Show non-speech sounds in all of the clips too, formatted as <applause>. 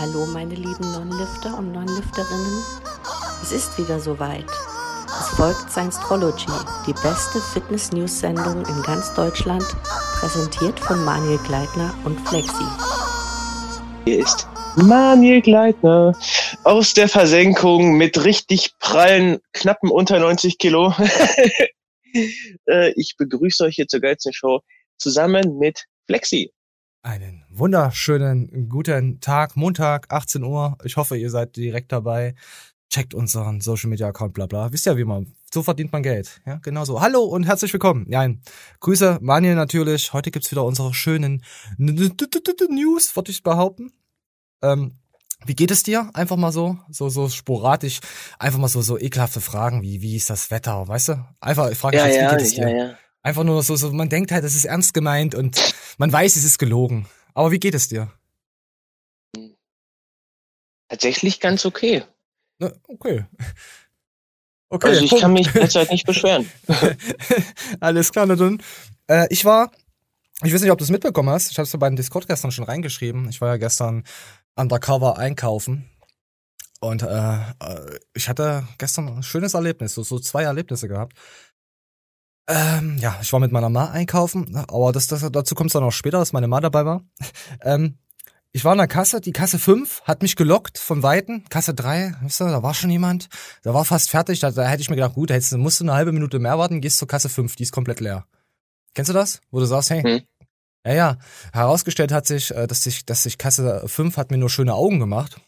Hallo meine lieben Non-Lifter und Non-Lifterinnen. Es ist wieder soweit. Es folgt Science-Trology, die beste Fitness-News-Sendung in ganz Deutschland, präsentiert von Manuel Gleitner und Flexi. Hier ist Manuel Gleitner aus der Versenkung mit richtig prallen, knappen unter 90 Kilo. <laughs> Äh, ich begrüße euch hier zur geilsten Show zusammen mit Flexi. Einen wunderschönen guten Tag, Montag, 18 Uhr. Ich hoffe, ihr seid direkt dabei. Checkt unseren Social Media Account, bla bla. Wisst ja, wie man, so verdient man Geld. Ja, genau so. Hallo und herzlich willkommen. Ja, Grüße, Manuel natürlich. Heute gibt's wieder unsere schönen News, würde ich behaupten. Ähm, wie geht es dir? Einfach mal so, so, so sporadisch, einfach mal so, so ekelhafte Fragen wie, wie ist das Wetter, weißt du? Einfach, ich frage Ja, dich jetzt, ja, wie geht es dir? ja, ja. Einfach nur so, so, man denkt halt, es ist ernst gemeint und man weiß, es ist gelogen. Aber wie geht es dir? Tatsächlich ganz okay. Ne, Okay. <laughs> Okay, Also ich Punkt. kann mich derzeit nicht <laughs> beschweren. <laughs> Alles klar, na dann. Äh, ich war, ich weiß nicht, ob du es mitbekommen hast, ich habe es bei den Discord gestern schon reingeschrieben. Ich war ja gestern undercover einkaufen. Und äh, äh, ich hatte gestern ein schönes Erlebnis, so, so zwei Erlebnisse gehabt. Ähm, ja, ich war mit meiner Ma einkaufen, aber das, das, dazu kommt es dann auch später, dass meine Ma dabei war. Ähm, ich war in der Kasse, die Kasse 5 hat mich gelockt von Weitem. Kasse 3, weißt du, da war schon jemand. Da war fast fertig. Da, da hätte ich mir gedacht, gut, da hättest, musst du eine halbe Minute mehr warten, gehst zur Kasse 5, die ist komplett leer. Kennst du das? Wo du sagst, hey, Hm. ja, ja. Herausgestellt hat sich, äh, dass sich, dass sich Kasse 5 hat mir nur schöne Augen gemacht.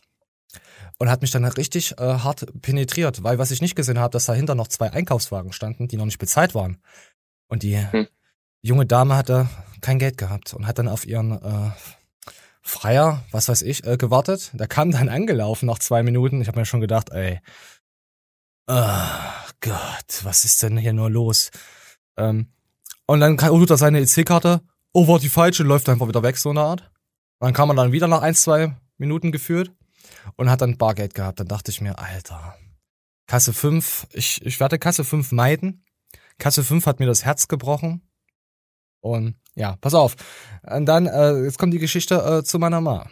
Und hat mich dann richtig äh, hart penetriert, weil was ich nicht gesehen habe, dass dahinter noch zwei Einkaufswagen standen, die noch nicht bezahlt waren. Und die Hm. junge Dame hatte kein Geld gehabt und hat dann auf ihren äh, Freier, was weiß ich, äh, gewartet. Der kam dann angelaufen nach zwei Minuten. Ich habe mir schon gedacht, ey, ah Gott, was ist denn hier nur los? Ähm, und dann holt er seine EC-Karte, oh, war die falsche, läuft einfach wieder weg, so eine Art. Und dann kam er dann wieder nach ein, zwei Minuten geführt und hat dann Bargeld gehabt. Dann dachte ich mir, Alter, Kasse 5, ich, ich werde Kasse 5 meiden. Kasse 5 hat mir das Herz gebrochen. Und ja, pass auf. Und dann, äh, jetzt kommt die Geschichte äh, zu meiner Ma.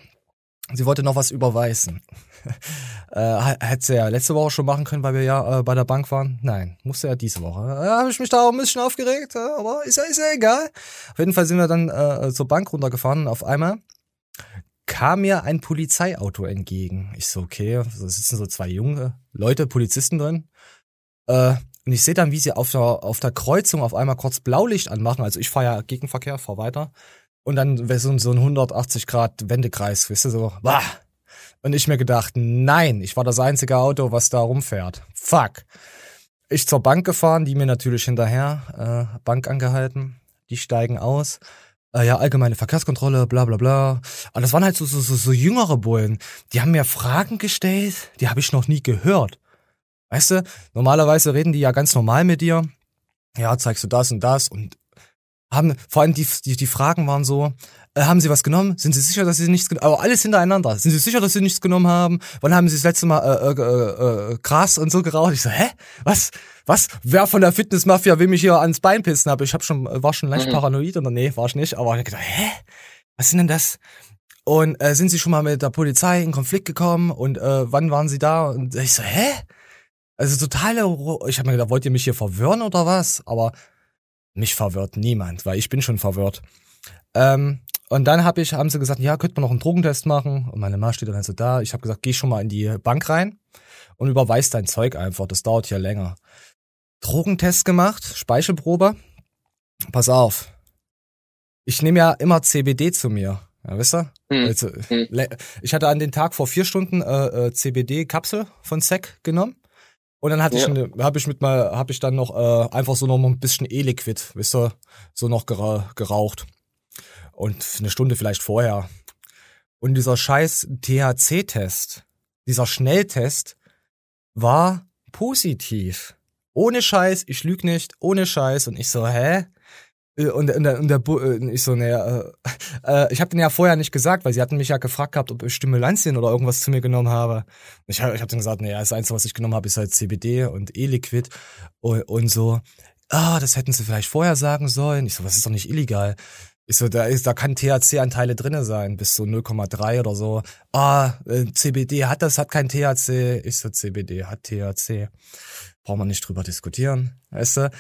Sie wollte noch was überweisen. <laughs> äh, hätte sie ja letzte Woche schon machen können, weil wir ja äh, bei der Bank waren. Nein, musste ja diese Woche. Äh, Habe ich mich da auch ein bisschen aufgeregt, äh, aber ist ja, ist ja egal. Auf jeden Fall sind wir dann äh, zur Bank runtergefahren und auf einmal kam mir ein Polizeiauto entgegen. Ich so, okay, da sitzen so zwei junge Leute, Polizisten drin. Äh, und ich sehe dann, wie sie auf der, auf der Kreuzung auf einmal kurz Blaulicht anmachen. Also ich fahre ja Gegenverkehr, fahr weiter. Und dann so, so ein 180 Grad Wendekreis, weißt du, so, bah. Und ich mir gedacht, nein, ich war das einzige Auto, was da rumfährt. Fuck. Ich zur Bank gefahren, die mir natürlich hinterher, äh, Bank angehalten, die steigen aus. Äh, ja, allgemeine Verkehrskontrolle, bla bla bla. Aber das waren halt so, so, so, so jüngere Bullen. Die haben mir Fragen gestellt, die habe ich noch nie gehört. Weißt du, normalerweise reden die ja ganz normal mit dir. Ja, zeigst du das und das und haben, vor allem die, die, die Fragen waren so, äh, haben Sie was genommen? Sind Sie sicher, dass Sie nichts genommen haben? Aber alles hintereinander. Sind Sie sicher, dass Sie nichts genommen haben? Wann haben Sie das letzte Mal äh, äh, äh, äh, Gras und so geraucht? Ich so, hä? Was? Was? Wer von der Fitnessmafia will mich hier ans Bein pissen? Aber ich hab schon, war schon leicht Mhm. paranoid oder nee, war ich nicht. Aber ich hab gedacht, hä? Was ist denn das? Und äh, sind Sie schon mal mit der Polizei in Konflikt gekommen? Und äh, wann waren Sie da? Und ich so, hä? Also totale, ich habe mir gedacht, wollt ihr mich hier verwirren oder was? Aber mich verwirrt niemand, weil ich bin schon verwirrt. Ähm, und dann hab ich, haben sie gesagt, ja, könnte man noch einen Drogentest machen. Und meine Mama steht dann so da. Ich habe gesagt, geh schon mal in die Bank rein und überweis dein Zeug einfach. Das dauert hier länger. Drogentest gemacht, Speichelprobe. Pass auf. Ich nehme ja immer CBD zu mir. Ja, wisst ihr? Hm. Also, Hm. ich hatte an den Tag vor vier Stunden äh, äh, CBD-Kapsel von SEC genommen. Und dann hatte ich, Ja. eine, hab ich mit mal, hab ich dann noch äh, einfach so noch mal ein bisschen E-Liquid, wisst ihr, so noch gera geraucht. Und eine Stunde vielleicht vorher. Und dieser scheiß THC-Test, dieser Schnelltest, war positiv. Ohne Scheiß, ich lüg nicht, ohne Scheiß. Und ich so, hä? Äh, Und, und, der- und der Bu äh, ich so, naja, äh, äh, ich habe den ja vorher nicht gesagt, weil sie hatten mich ja gefragt gehabt, ob ich Stimulantien oder irgendwas zu mir genommen habe. Ich habe ich hab dann gesagt, naja, das Einzige, was ich genommen habe, ist halt CBD und E-Liquid und, und so. Ah, das hätten sie vielleicht vorher sagen sollen. Ich so, was ist doch nicht illegal. Ich so, da, ist, da kann THC-Anteile drinne sein, bis so 0,3 oder so. Ah, äh, CBD hat das, hat kein THC. Ich so, CBD hat THC. Brauchen wir nicht drüber diskutieren, weißt du?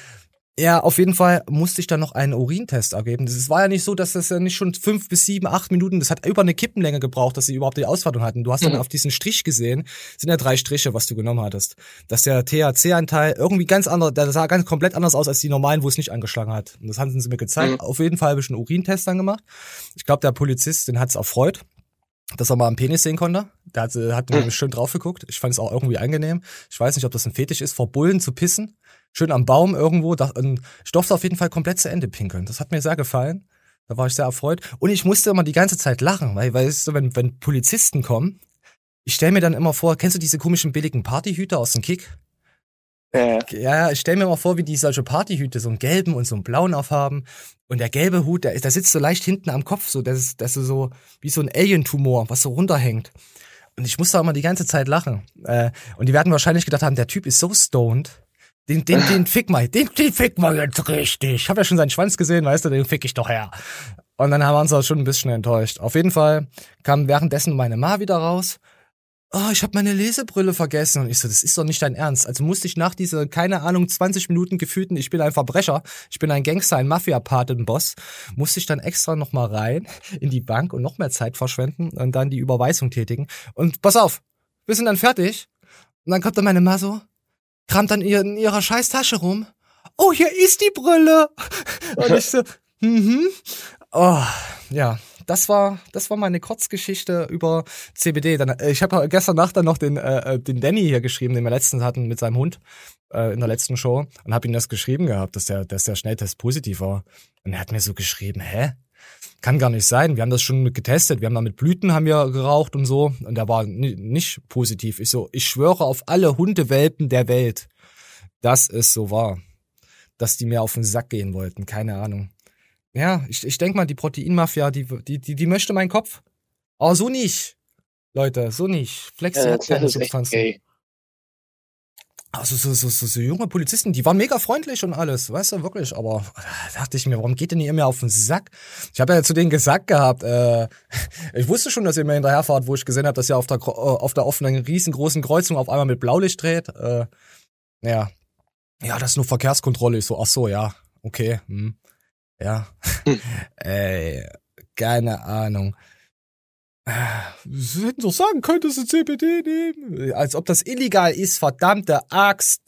Ja, auf jeden Fall musste ich dann noch einen Urintest ergeben. Es war ja nicht so, dass das ja nicht schon fünf bis sieben, acht Minuten, das hat über eine Kippenlänge gebraucht, dass sie überhaupt die Auswertung hatten. Du hast dann Mhm. auf diesen Strich gesehen, sind ja drei Striche, was du genommen hattest, dass der THC-Anteil irgendwie ganz anders, der sah ganz komplett anders aus als die normalen, wo es nicht angeschlagen hat. Und das hatten sie mir gezeigt. Mhm. Auf jeden Fall habe ich einen Urintest dann gemacht. Ich glaube, der Polizist, den hat's erfreut dass er mal am Penis sehen konnte. Der hat, äh, hat mir Mhm. schön drauf geguckt. Ich fand es auch irgendwie angenehm. Ich weiß nicht, ob das ein Fetisch ist, vor Bullen zu pissen. Schön am Baum irgendwo. Da, und ich durfte auf jeden Fall komplett zu Ende pinkeln. Das hat mir sehr gefallen. Da war ich sehr erfreut. Und ich musste immer die ganze Zeit lachen, weil, weißt du, wenn, wenn Polizisten kommen, ich stell mir dann immer vor, kennst du diese komischen billigen Partyhüter aus dem Kick? Ja, Ja, ja, ich stell mir mal vor, wie die solche Partyhüte so einen gelben und so einen blauen aufhaben. Und der gelbe Hut, der, der sitzt so leicht hinten am Kopf, so, das ist, das ist so wie so ein Alien-Tumor, was so runterhängt. Und ich musste auch immer die ganze Zeit lachen. Äh, und die werden wahrscheinlich gedacht haben, der Typ ist so stoned. Den, den, den fick mal, den, den fick mal jetzt richtig. Ich habe ja schon seinen Schwanz gesehen, weißt du, den fick ich doch her. Und dann haben wir uns auch schon ein bisschen enttäuscht. Auf jeden Fall kam währenddessen meine Ma wieder raus. Oh, ich habe meine Lesebrille vergessen. Und ich so, das ist doch nicht dein Ernst. Also musste ich nach dieser, keine Ahnung, 20 Minuten gefühlten, ich bin ein Verbrecher, ich bin ein Gangster, ein Mafia-Patenboss, musste ich dann extra nochmal rein in die Bank und noch mehr Zeit verschwenden und dann die Überweisung tätigen. Und pass auf, wir sind dann fertig. Und dann kommt dann meine Ma so, kramt dann in ihrer scheiß Tasche rum. Oh, hier ist die Brille. Und ich so, <laughs> mhm. Oh, ja, das war, das war meine Kurzgeschichte über CBD. Dann, äh, ich habe gestern Nacht dann noch den, äh, äh, den Danny hier geschrieben, den wir letztens hatten mit seinem Hund äh, in der letzten Show und habe ihm das geschrieben gehabt, dass der, dass der Schnelltest positiv war. Und er hat mir so geschrieben, hä? Kann gar nicht sein. Wir haben das schon getestet. Wir haben da mit Blüten haben wir geraucht und so. Und der war ni nicht positiv. Ich so, ich schwöre auf alle Hundewelpen der Welt, dass es so war. Dass die mir auf den Sack gehen wollten. Keine Ahnung. Ja, ich, ich denk mal, die Proteinmafia, die, die, die, die möchte meinen Kopf. Aber so nicht. Leute, so nicht. Flex ja hat keine Substanzen. Also so, so, so, so junge Polizisten, die waren mega freundlich und alles, weißt du, wirklich. Aber da dachte ich mir, warum geht denn ihr mir auf den Sack? Ich habe ja zu denen gesagt gehabt, äh, <laughs> ich wusste schon, dass ihr mir hinterherfahrt, wo ich gesehen habe, dass ihr auf der, äh, auf der offenen, riesengroßen Kreuzung auf einmal mit Blaulicht dreht. Äh, ja. Ja, das ist nur Verkehrskontrolle. Ich so, ach so, ja, okay. Hm. Ja. Hm. <laughs> Ey, keine Ahnung. Sie hätten doch sagen können, dass sie CBD nehmen. Als ob das illegal ist, verdammte Axt.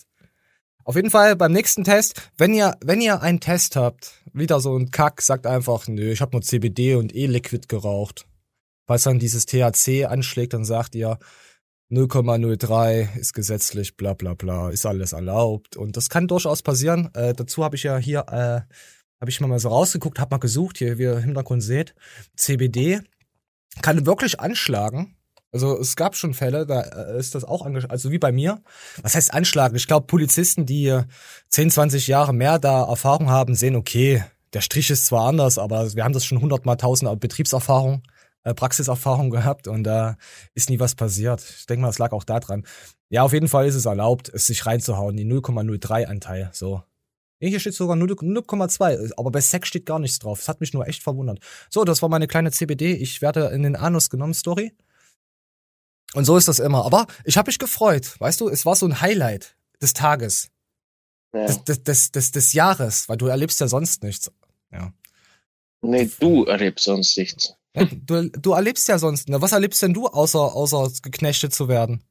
Auf jeden Fall beim nächsten Test, wenn ihr, wenn ihr einen Test habt, wieder so ein Kack, sagt einfach, nö, ich habe nur CBD und E-Liquid geraucht. Falls dann dieses THC anschlägt, dann sagt ihr, 0,03 ist gesetzlich, bla bla bla, ist alles erlaubt. Und das kann durchaus passieren. Äh, dazu habe ich ja hier, äh, habe ich mal so rausgeguckt, habe mal gesucht, hier, wie ihr im Hintergrund seht, CBD kann wirklich anschlagen. Also es gab schon Fälle, da äh, ist das auch angeschlagen, also wie bei mir. Was heißt anschlagen? Ich glaube, Polizisten, die äh, 10, 20 Jahre mehr da Erfahrung haben, sehen, okay, der Strich ist zwar anders, aber wir haben das schon hundertmal tausend Betriebserfahrung, äh, Praxiserfahrung gehabt und da ist nie was passiert. Ich denke mal, es lag auch da dran. Ja, auf jeden Fall ist es erlaubt, es sich reinzuhauen, die 0,03 Anteil, so. Hier steht sogar 0 0,2, aber bei Sex steht gar nichts drauf. Das hat mich nur echt verwundert. So, das war meine kleine CBD. Ich werde in den Anus genommen Story. Und so ist das immer. Aber ich habe mich gefreut. Weißt du, es war so ein Highlight des Tages, Ja. des, des, des, des, des Jahres, weil du erlebst ja sonst nichts. Ja. Nee, du erlebst sonst nichts. Ja, du, du erlebst ja sonst. Na, was erlebst denn du, außer, außer geknechtet zu werden?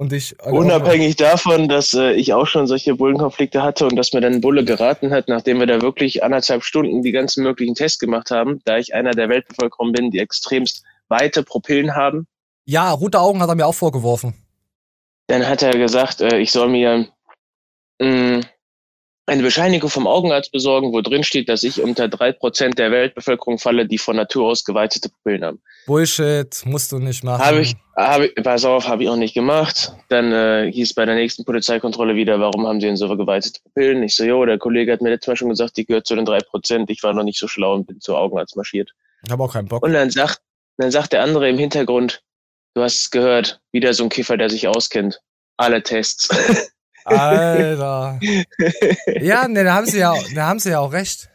Und ich. Unabhängig davon, dass äh, ich auch schon solche Bullenkonflikte hatte und dass mir dann ein Bulle geraten hat, nachdem wir da wirklich anderthalb Stunden die ganzen möglichen Tests gemacht haben, da ich einer der Weltbevölkerung bin, die extremst weite Pupillen haben, Ja, rote Augen hat er mir auch vorgeworfen. dann hat er gesagt, äh, ich soll mir mh, eine Bescheinigung vom Augenarzt besorgen, wo drin steht, dass ich unter drei Prozent der Weltbevölkerung falle, die von Natur aus geweitete Pupillen haben. Bullshit, musst du nicht machen. Habe ich, habe, ich- pass auf, habe ich auch nicht gemacht. Dann äh, hieß bei der nächsten Polizeikontrolle wieder, warum haben Sie denn so geweitete Pupillen? Ich so, jo, der Kollege hat mir letztes Mal schon gesagt, die gehört zu den drei Prozent. Ich war noch nicht so schlau und bin zu Augenarzt marschiert. Ich habe auch keinen Bock. Und dann sagt, dann sagt der andere im Hintergrund, du hast es gehört, wieder so ein Kiffer, der sich auskennt. Alle Tests. <laughs> Alter. Ja, ne, da haben sie ja, da haben sie ja auch recht.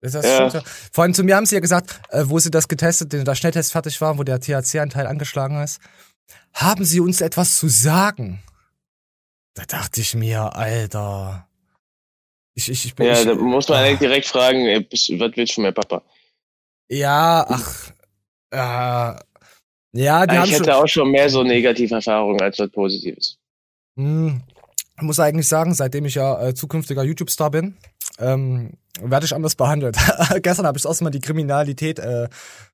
Das ist ja. ja. Vor allem zu mir haben sie ja gesagt, äh, wo sie das getestet, der Schnelltest fertig war, wo der THC-Anteil angeschlagen ist, haben sie uns etwas zu sagen? Da dachte ich mir, Alter. Ich, ich, ich bin, ja, ich, da muss man eigentlich direkt fragen, ey, was willst du von mir, Papa? Ja, ach, äh, ja, die ich haben hätte schon, auch schon mehr so negative Erfahrungen als was Positives. Hm, ich muss eigentlich sagen, seitdem ich ja äh, zukünftiger YouTube-Star bin, ähm, werde ich anders behandelt. <laughs> Gestern habe ich erstmal die Kriminalität äh,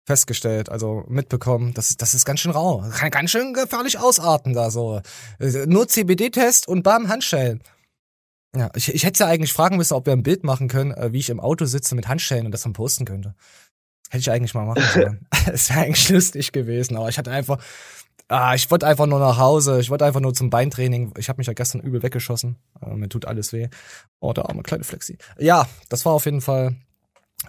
festgestellt, also mitbekommen. Das, das ist ganz schön rau. Kann ganz schön gefährlich ausarten da so. Äh, nur CBD-Test und bam, Handschellen. Ja, ich, ich hätte ja eigentlich fragen müssen, ob wir ein Bild machen können, äh, wie ich im Auto sitze mit Handschellen und das dann posten könnte. Hätte ich eigentlich mal machen <laughs> sollen. <laughs> Es wäre eigentlich lustig gewesen, aber ich hatte einfach, ah, ich wollte einfach nur nach Hause, ich wollte einfach nur zum Beintraining. Ich habe mich ja gestern übel weggeschossen. Äh, mir tut alles weh. Oh, der arme kleine Flexi. Ja, das war auf jeden Fall.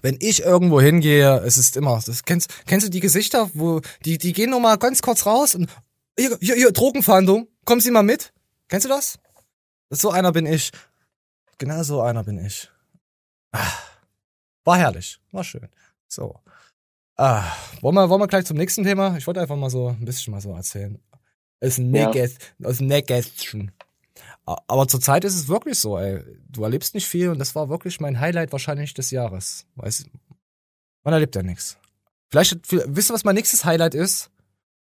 Wenn ich irgendwo hingehe, es ist immer, das kennst, kennst du die Gesichter, wo die die gehen nur mal ganz kurz raus und hier, hier, hier Drogenfahndung, kommen Sie mal mit? Kennst du das? So einer bin ich. Genau so einer bin ich. Ah, war herrlich, war schön. So. Ah, wollen wir, wollen wir gleich zum nächsten Thema? Ich wollte einfach mal so ein bisschen mal so erzählen. Aus dem Nähkästchen. Aber zurzeit ist es wirklich so, ey. Du erlebst nicht viel und das war wirklich mein Highlight wahrscheinlich des Jahres. Weißt, man erlebt ja nichts. Vielleicht, wisst ihr, was mein nächstes Highlight ist?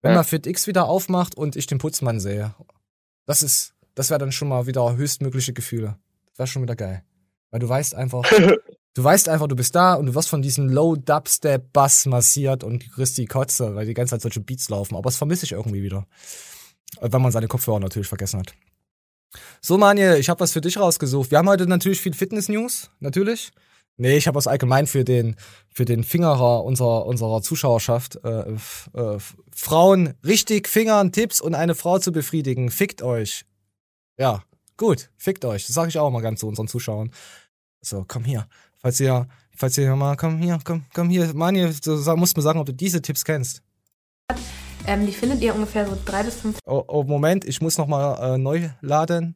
Wenn ja. man Fit X wieder aufmacht und ich den Putzmann sehe. Das ist, das wäre dann schon mal wieder höchstmögliche Gefühle. Das wäre schon wieder geil. Weil du weißt einfach, <laughs> du weißt einfach, du bist da und du wirst von diesem Low Dubstep Bass massiert und du kriegst die Kotze, weil die ganze Zeit solche Beats laufen. Aber das vermisse ich irgendwie wieder. Wenn man seine Kopfhörer natürlich vergessen hat. So, Manje, ich habe was für dich rausgesucht. Wir haben heute natürlich viel Fitness-News, natürlich. Nee, ich habe was allgemein für den, für den Fingerer unserer, unserer Zuschauerschaft. Äh, äh, Frauen richtig fingern, Tipps und eine Frau zu befriedigen. Fickt euch. Ja, gut, fickt euch. Das sage ich auch mal ganz zu unseren Zuschauern. So, komm hier. Falls ihr, falls ihr mal, komm hier, komm, komm hier. Manje, du musst mir sagen, ob du diese Tipps kennst. Ähm, die findet ihr ungefähr so drei bis fünf. Oh, oh Moment, ich muss nochmal äh, neu laden.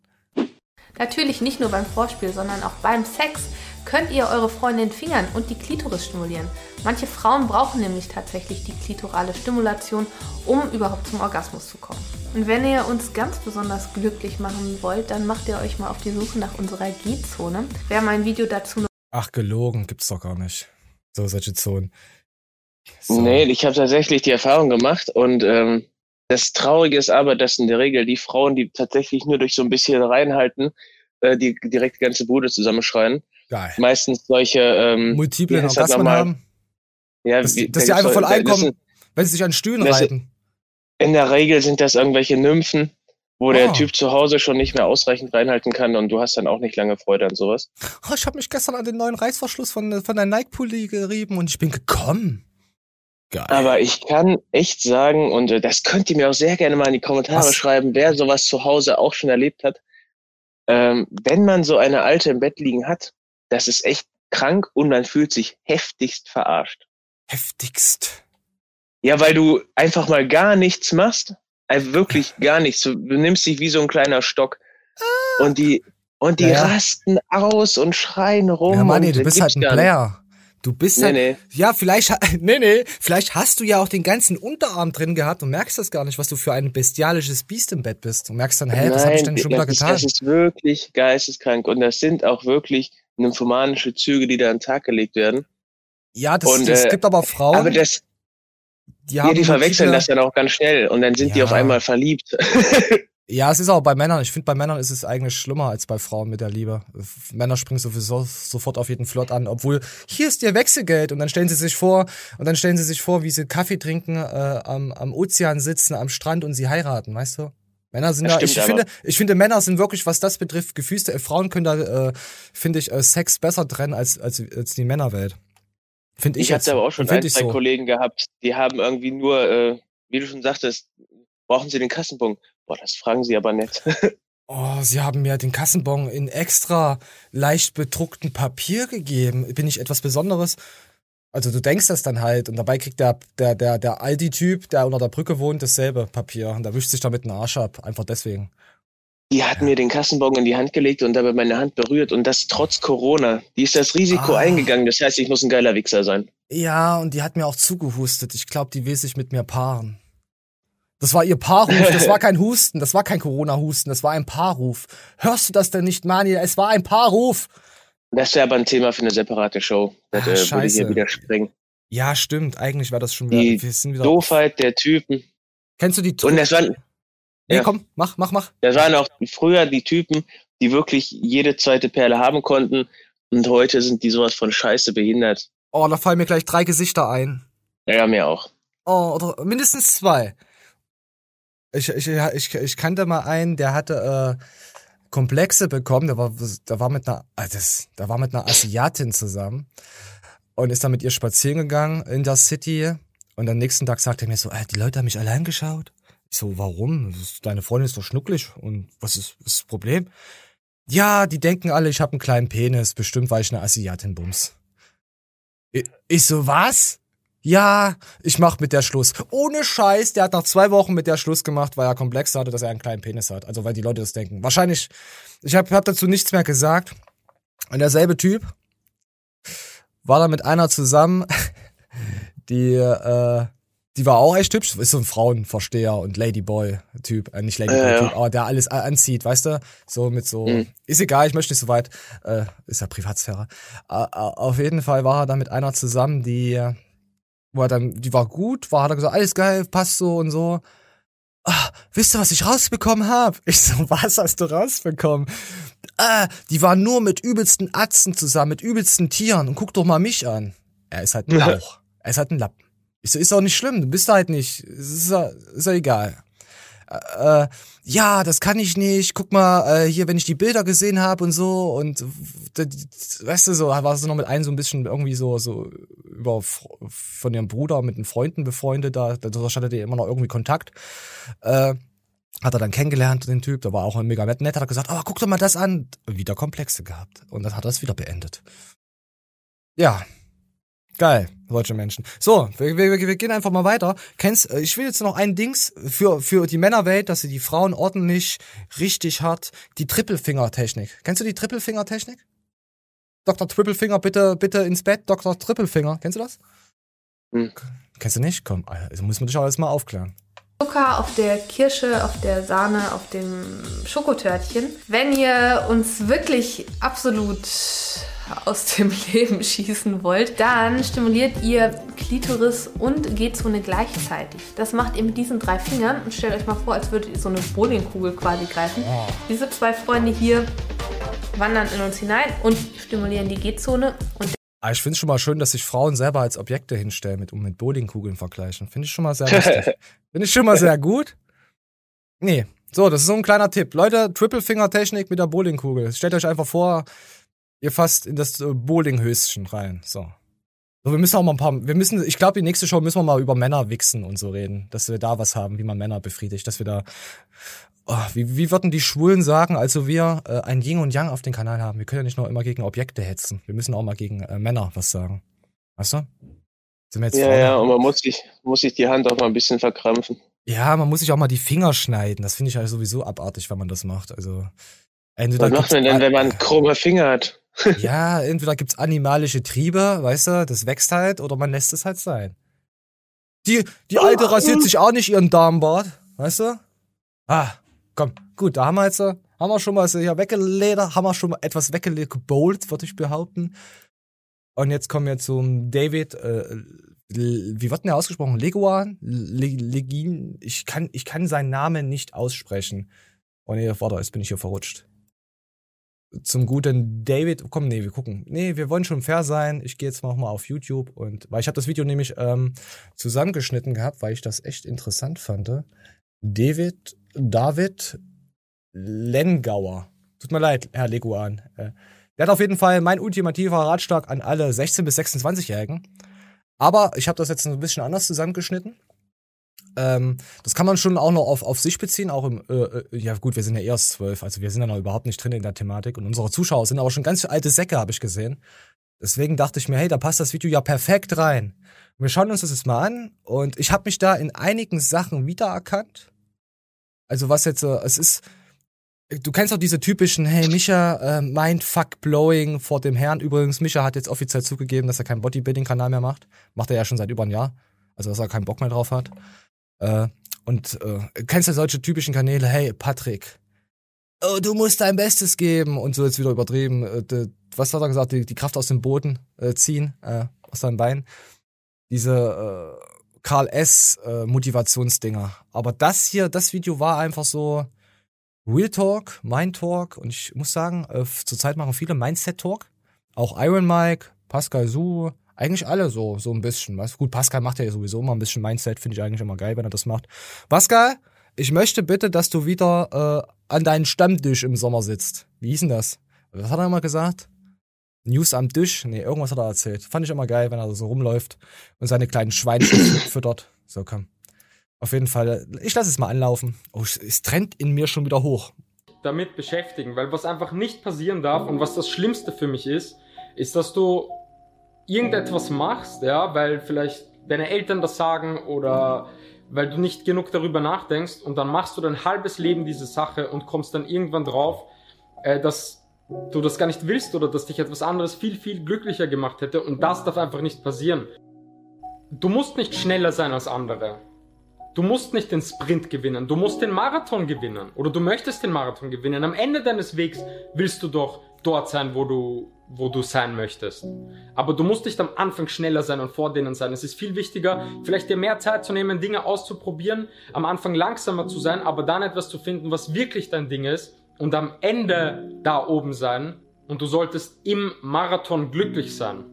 Natürlich nicht nur beim Vorspiel, sondern auch beim Sex könnt ihr eure Freundin fingern und die Klitoris stimulieren. Manche Frauen brauchen nämlich tatsächlich die klitorale Stimulation, um überhaupt zum Orgasmus zu kommen. Und wenn ihr uns ganz besonders glücklich machen wollt, dann macht ihr euch mal auf die Suche nach unserer G-Zone. Wir haben ein Video dazu. Ach, gelogen, gibt's doch gar nicht. So, solche Zonen. So. Nee, ich habe tatsächlich die Erfahrung gemacht und ähm, das Traurige ist aber, dass in der Regel die Frauen, die tatsächlich nur durch so ein bisschen reinhalten, äh, die direkt die ganze Bude zusammenschreien. Geil. Meistens solche ähm, multiple Orgasmen haben. Ja, dass, wie, dass die einfach voll einkommen, wenn sie sich an Stühlen reiten. In der Regel sind das irgendwelche Nymphen, wo oh. der Typ zu Hause schon nicht mehr ausreichend reinhalten kann und du hast dann auch nicht lange Freude an sowas. Oh, ich habe mich gestern an den neuen Reißverschluss von, von der Nike-Pulli gerieben und ich bin gekommen. Geil. Aber ich kann echt sagen, und äh, das könnt ihr mir auch sehr gerne mal in die Kommentare Was? schreiben, wer sowas zu Hause auch schon erlebt hat. Ähm, wenn man so eine alte im Bett liegen hat, das ist echt krank und man fühlt sich heftigst verarscht. Heftigst? Ja, weil du einfach mal gar nichts machst. Also wirklich gar nichts. Du, nimmst dich wie so ein kleiner Stock. Ah. Und die, und die ja. rasten aus und schreien rum. Ja, Manni, du bist halt ein Player. Du bist nee, halt, nee. ja, vielleicht, <laughs> nee, nee, vielleicht hast du ja auch den ganzen Unterarm drin gehabt und merkst das gar nicht, was du für ein bestialisches Biest im Bett bist. Und merkst dann, hä, Nein, was habe ich denn schon wieder getan? Das ist wirklich geisteskrank und das sind auch wirklich nymphomanische Züge, die da an den Tag gelegt werden. Ja, das, und, das äh, gibt aber Frauen. Aber das, die, haben ja, die verwechseln das dann auch ganz schnell und dann sind ja. die auf einmal verliebt. <laughs> Ja, es ist auch bei Männern. Ich finde, bei Männern ist es eigentlich schlimmer als bei Frauen mit der Liebe. Männer springen sowieso sofort auf jeden Flott an, obwohl hier ist ihr Wechselgeld und dann stellen sie sich vor und dann stellen sie sich vor, wie sie Kaffee trinken, äh, am, am Ozean sitzen, am Strand und sie heiraten, weißt du? Männer sind das da, ich aber. finde, ich finde, Männer sind wirklich, was das betrifft, gefüßte, Frauen können da, äh, finde ich, äh, Sex besser trennen als, als, als die Männerwelt. Finde ich. Ich hatte aber auch schon ein, zwei so. Kollegen gehabt, die haben irgendwie nur, äh, wie du schon sagtest, brauchen sie den Kassenbon? Boah, das fragen sie aber nicht. <laughs> oh, sie haben mir den Kassenbon in extra leicht bedrucktem Papier gegeben. Bin ich etwas Besonderes? Also du denkst das dann halt und dabei kriegt der, der, der, der Aldi-Typ, der unter der Brücke wohnt, dasselbe Papier und da wischt sich damit einen Arsch ab. Einfach deswegen. Die hat mir den Kassenbon in die Hand gelegt und dabei meine Hand berührt und das trotz Corona. Die ist das Risiko Ah. eingegangen. Das heißt, ich muss ein geiler Wichser sein. Ja, und die hat mir auch zugehustet. Ich glaube, die will sich mit mir paaren. Das war ihr Paarruf, das war kein Husten, das war kein Corona-Husten, das war ein Paarruf. Hörst du das denn nicht, Mani? Es war ein Paarruf. Das wäre aber ein Thema für eine separate Show. Das Ah, äh, würde scheiße. hier wieder sprengen. Ja, stimmt. Eigentlich war das schon Die wieder. Wir sind wieder. Doofheit der Typen. Kennst du die Und das waren, Nee, ja. komm, mach, mach, mach. das waren auch früher die Typen, die wirklich jede zweite Perle haben konnten. Und heute sind die sowas von scheiße behindert. Oh, da fallen mir gleich drei Gesichter ein. Ja, mir auch. Oh, oder mindestens zwei. Ich, ich, ich, ich kannte mal einen, der hatte äh, Komplexe bekommen, der war, der war mit einer, ah, das, der war mit einer Asiatin zusammen und ist dann mit ihr spazieren gegangen in der City. Und am nächsten Tag sagte er mir so, äh, die Leute haben mich allein geschaut. Ich so, warum? Deine Freundin ist doch schnucklig. Und was ist, was ist das Problem? Ja, die denken alle, ich habe einen kleinen Penis. Bestimmt, weil ich eine Asiatin bums. Ich, so, was? Ja, ich mach mit der Schluss. Ohne Scheiß, der hat nach zwei Wochen mit der Schluss gemacht, weil er Komplex hatte, dass er einen kleinen Penis hat. Also weil die Leute das denken. Wahrscheinlich, ich habe hab dazu nichts mehr gesagt. Und derselbe Typ war da mit einer zusammen, <laughs> die, äh, die war auch echt hübsch. Ist so ein Frauenversteher und Ladyboy-Typ. Äh, nicht Ladyboy-Typ, Ja, aber der alles anzieht, weißt du? So mit so, Mhm. ist egal, ich möchte nicht so weit. Äh, ist ja Privatsphäre. Äh, auf jeden Fall war er da mit einer zusammen, die, wo er dann, die war gut, war, hat er gesagt, alles geil, passt so und so. Ah, wisst ihr, was ich rausbekommen hab? Ich so, <laughs> was hast du rausbekommen? Ah, die war nur mit übelsten Atzen zusammen, mit übelsten Tieren. Und guck doch mal mich an. Er ist halt ein <laughs> Lauch. er ist halt ein Lappen. Ich so, ist auch nicht schlimm, du bist halt nicht. Es ist ja, ist ja egal. Äh, ja, das kann ich nicht. Guck mal, äh, hier, wenn ich die Bilder gesehen habe und so und weißt du so, war sie noch mit einem so ein bisschen irgendwie so so über von ihrem Bruder mit den Freunden befreundet, da da hatte die immer noch irgendwie Kontakt. Äh, hat er dann kennengelernt, den Typ, der war auch mega nett, hat er gesagt, aber guck doch mal das an. Wieder Komplexe gehabt. Und dann hat er es wieder beendet. Ja. Geil, solche Menschen. So, wir, wir, wir gehen einfach mal weiter. Kennst, äh, ich will jetzt noch ein Dings für, für die Männerwelt, dass sie die Frauen ordentlich, richtig hart, die Trippelfinger-Technik. Kennst du die Trippelfinger-Technik? Dr. Trippelfinger, bitte, bitte ins Bett, Dr. Trippelfinger. Kennst du das? Hm. Kennst du nicht? Komm, also muss man dich auch alles mal aufklären. Zucker auf der Kirsche, auf der Sahne, auf dem Schokotörtchen. Wenn ihr uns wirklich absolut aus dem <laughs> Leben schießen wollt, dann stimuliert ihr Klitoris und G-Zone gleichzeitig. Das macht ihr mit diesen drei Fingern und stellt euch mal vor, als würdet ihr so eine Bowlingkugel quasi greifen. Diese zwei Freunde hier wandern in uns hinein und stimulieren die G-Zone und Aber Ah, ich finde es schon mal schön, dass sich Frauen selber als Objekte hinstellen mit, und mit Bowlingkugeln vergleichen. Finde ich schon mal sehr <laughs> lustig. Finde ich schon mal sehr gut. Nee. So, das ist so ein kleiner Tipp. Leute, Triple-Finger-Technik mit der Bowlingkugel. Stellt euch einfach vor, ihr fasst in das äh, Bowlinghöschen rein. So. So, wir müssen auch mal ein paar, wir müssen, ich glaube, die nächste Show müssen wir mal über Männer wichsen und so reden. Dass wir da was haben, wie man Männer befriedigt. Dass wir da, oh, wie, wie würden die Schwulen sagen, also wir äh, ein Yin und Yang auf den Kanal haben. Wir können ja nicht nur immer gegen Objekte hetzen. Wir müssen auch mal gegen äh, Männer was sagen. Weißt du? Sind wir jetzt Ja, Frauen? ja, und man muss sich, muss sich die Hand auch mal ein bisschen verkrampfen. Ja, man muss sich auch mal die Finger schneiden. Das finde ich halt sowieso abartig, wenn man das macht. Also entweder Was macht man denn, wenn man krumme Finger hat? <laughs> ja, entweder gibt's animalische Triebe, weißt du, das wächst halt, oder man lässt es halt sein. Die, die alte rasiert sich auch nicht ihren Darmbart, weißt du? Ah, komm, gut, da haben wir jetzt, äh, haben wir schon mal so hier weggeledert, haben wir schon mal etwas weggebowlt, würde ich behaupten. Und jetzt kommen wir zum David, äh, wie wird denn der ausgesprochen? Leguan? Le Legin? Ich kann, ich kann seinen Namen nicht aussprechen. Oh nee, warte, jetzt bin ich hier verrutscht. Zum guten David, komm, nee, wir gucken. Nee, wir wollen schon fair sein. Ich gehe jetzt noch mal auf YouTube und, weil ich habe das Video nämlich ähm, zusammengeschnitten gehabt, weil ich das echt interessant fand. David, David Lengauer. Tut mir leid, Herr Leguan. Äh, der hat auf jeden Fall mein ultimativer Ratschlag an alle 16- bis 26-Jährigen. Aber ich habe das jetzt ein bisschen anders zusammengeschnitten. Ähm, das kann man schon auch noch auf, auf sich beziehen, auch im, äh, äh, ja gut, wir sind ja erst zwölf, also wir sind ja noch überhaupt nicht drin in der Thematik und unsere Zuschauer sind aber schon ganz alte Säcke, habe ich gesehen. Deswegen dachte ich mir, hey, da passt das Video ja perfekt rein. Wir schauen uns das jetzt mal an und ich habe mich da in einigen Sachen wiedererkannt. Also was jetzt, es ist, du kennst auch diese typischen, hey Micha, äh, Mindfuck blowing vor dem Herrn. Übrigens, Micha hat jetzt offiziell zugegeben, dass er keinen Bodybuilding-Kanal mehr macht. Macht er ja schon seit über einem Jahr. Also, dass er keinen Bock mehr drauf hat. Äh, und äh, kennst du solche typischen Kanäle, hey Patrick, oh, du musst dein Bestes geben und so jetzt wieder übertrieben. Äh, was hat er gesagt? Die, die Kraft aus dem Boden äh, ziehen, äh, aus seinem Bein. Diese äh, Karl S. Äh, Motivationsdinger. Aber das hier, das Video war einfach so Real Talk, Mind Talk und ich muss sagen, äh, zurzeit machen viele Mindset Talk. Auch Iron Mike, Pascal Su, eigentlich alle so, so ein bisschen. Weißt? Gut, Pascal macht ja sowieso immer ein bisschen Mindset, finde ich eigentlich immer geil, wenn er das macht. Pascal, ich möchte bitte, dass du wieder äh, an deinen Stammtisch im Sommer sitzt. Wie hieß denn das? Was hat er immer gesagt? News am Tisch? Nee, irgendwas hat er erzählt. Fand ich immer geil, wenn er so rumläuft und seine kleinen Schweinchen <coughs> füttert. So, komm. Auf jeden Fall, ich lasse es mal anlaufen. Oh, es trennt in mir schon wieder hoch. Damit beschäftigen, weil was einfach nicht passieren darf und was das Schlimmste für mich ist, ist, dass du irgendetwas machst, ja, weil vielleicht deine Eltern das sagen oder weil du nicht genug darüber nachdenkst und dann machst du dein halbes Leben diese Sache und kommst dann irgendwann drauf, äh, dass du das gar nicht willst oder dass dich etwas anderes viel, viel glücklicher gemacht hätte und das darf einfach nicht passieren. Du musst nicht schneller sein als andere. Du musst nicht den Sprint gewinnen, du musst den Marathon gewinnen oder du möchtest den Marathon gewinnen. Am Ende deines Wegs willst du doch dort sein, wo du, wo du sein möchtest. Aber du musst nicht am Anfang schneller sein und vor denen sein. Es ist viel wichtiger, vielleicht dir mehr Zeit zu nehmen, Dinge auszuprobieren, am Anfang langsamer zu sein, aber dann etwas zu finden, was wirklich dein Ding ist und am Ende da oben sein. Und du solltest im Marathon glücklich sein.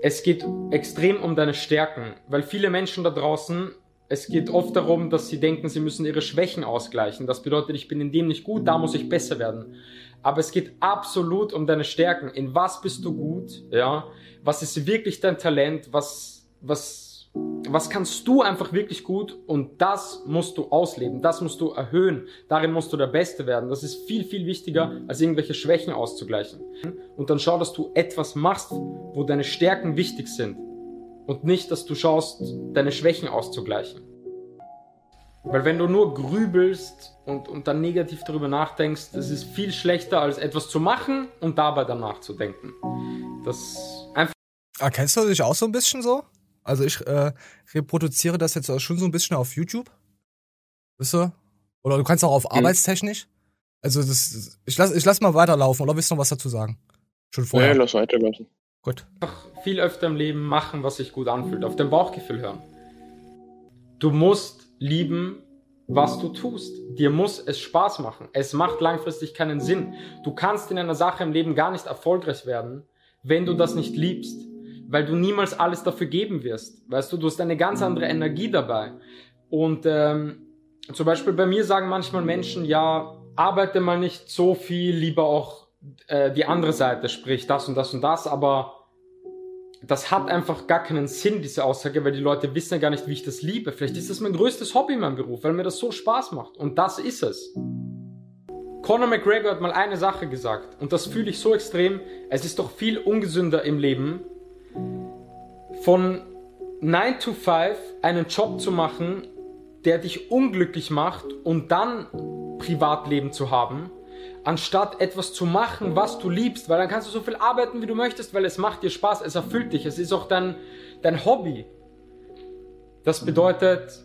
Es geht extrem um deine Stärken, weil viele Menschen da draußen es geht oft darum, dass sie denken, sie müssen ihre Schwächen ausgleichen. Das bedeutet, ich bin in dem nicht gut, da muss ich besser werden. Aber es geht absolut um deine Stärken. In was bist du gut? Ja? Was ist wirklich dein Talent? Was, was, was kannst du einfach wirklich gut? Und das musst du ausleben. Das musst du erhöhen. Darin musst du der Beste werden. Das ist viel, viel wichtiger, als irgendwelche Schwächen auszugleichen. Und dann schau, dass du etwas machst, wo deine Stärken wichtig sind und nicht, dass du schaust, deine Schwächen auszugleichen. Weil wenn du nur grübelst und, und dann negativ darüber nachdenkst, das ist viel schlechter, als etwas zu machen und dabei dann nachzudenken. Das einfach. Erkennst du dich auch so ein bisschen so? Also ich äh, reproduziere das jetzt auch schon so ein bisschen auf YouTube. Wisst du? Oder du kannst auch auf hm. arbeitstechnisch. Also das, ich lass, ich lass mal weiterlaufen, oder willst du noch was dazu sagen? Schon vorher. Ja, lass weiterlaufen. Gut. Viel öfter im Leben machen, was sich gut anfühlt, auf dein Bauchgefühl hören. Du musst lieben, was du tust. Dir muss es Spaß machen. Es macht langfristig keinen Sinn. Du kannst in einer Sache im Leben gar nicht erfolgreich werden, wenn du das nicht liebst, weil du niemals alles dafür geben wirst. Weißt du, du hast eine ganz andere Energie dabei. Und ähm, zum Beispiel bei mir sagen manchmal Menschen, ja, arbeite mal nicht so viel, lieber auch äh, die andere Seite, sprich das und das und das, aber das hat einfach gar keinen Sinn, diese Aussage, weil die Leute wissen ja gar nicht, wie ich das liebe. Vielleicht ist das mein größtes Hobby in meinem Beruf, weil mir das so Spaß macht. Und das ist es. Conor McGregor hat mal eine Sache gesagt, und das fühle ich so extrem. Es ist doch viel ungesünder im Leben, von 9 to 5 einen Job zu machen, der dich unglücklich macht und dann Privatleben zu haben, anstatt etwas zu machen, was du liebst, weil dann kannst du so viel arbeiten, wie du möchtest, weil es macht dir Spaß, es erfüllt dich, es ist auch dein, dein Hobby. Das bedeutet,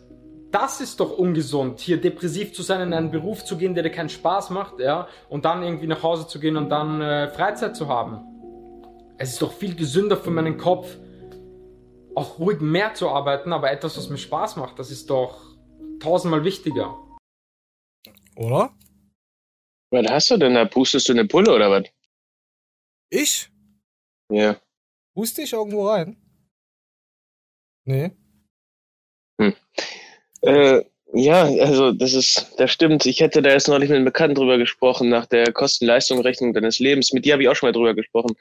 das ist doch ungesund, hier depressiv zu sein, in einen Beruf zu gehen, der dir keinen Spaß macht, ja, und dann irgendwie nach Hause zu gehen und dann äh, Freizeit zu haben. Es ist doch viel gesünder für meinen Kopf, auch ruhig mehr zu arbeiten, aber etwas, was mir Spaß macht, das ist doch tausendmal wichtiger. Oder? Was hast du denn da? Pustest du eine Pulle oder was? Ich? Ja. Puste ich irgendwo rein? Nee. Hm. Äh, ja, also das ist, das stimmt. Ich hätte da jetzt neulich mit einem Bekannten drüber gesprochen, nach der Kosten-Leistung-Rechnung deines Lebens. Mit dir habe ich auch schon mal drüber gesprochen,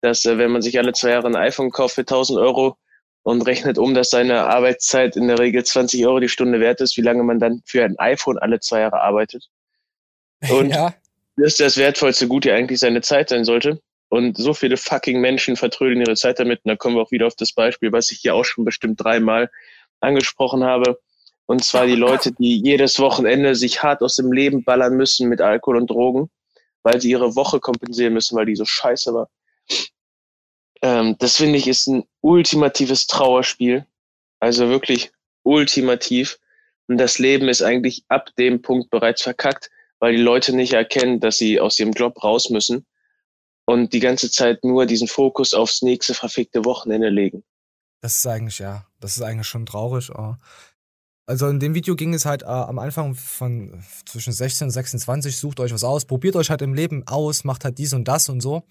dass äh, wenn man sich alle zwei Jahre ein iPhone kauft für 1000 Euro und rechnet um, dass seine Arbeitszeit in der Regel 20 Euro die Stunde wert ist, wie lange man dann für ein iPhone alle zwei Jahre arbeitet, und ja. dass das wertvollste Gut ja eigentlich seine Zeit sein sollte. Und so viele fucking Menschen vertrödeln ihre Zeit damit. Und da kommen wir auch wieder auf das Beispiel, was ich hier auch schon bestimmt dreimal angesprochen habe. Und zwar die Leute, die jedes Wochenende sich hart aus dem Leben ballern müssen mit Alkohol und Drogen, weil sie ihre Woche kompensieren müssen, weil die so scheiße war. Ähm, das finde ich ist ein ultimatives Trauerspiel. Also wirklich ultimativ. Und das Leben ist eigentlich ab dem Punkt bereits verkackt, weil die Leute nicht erkennen, dass sie aus ihrem Job raus müssen und die ganze Zeit nur diesen Fokus aufs nächste verfickte Wochenende legen. Das ist eigentlich, ja, das ist eigentlich schon traurig. Oh. Also in dem Video ging es halt äh, am Anfang von zwischen 16 und 26, sucht euch was aus, probiert euch halt im Leben aus, macht halt dies und das und so.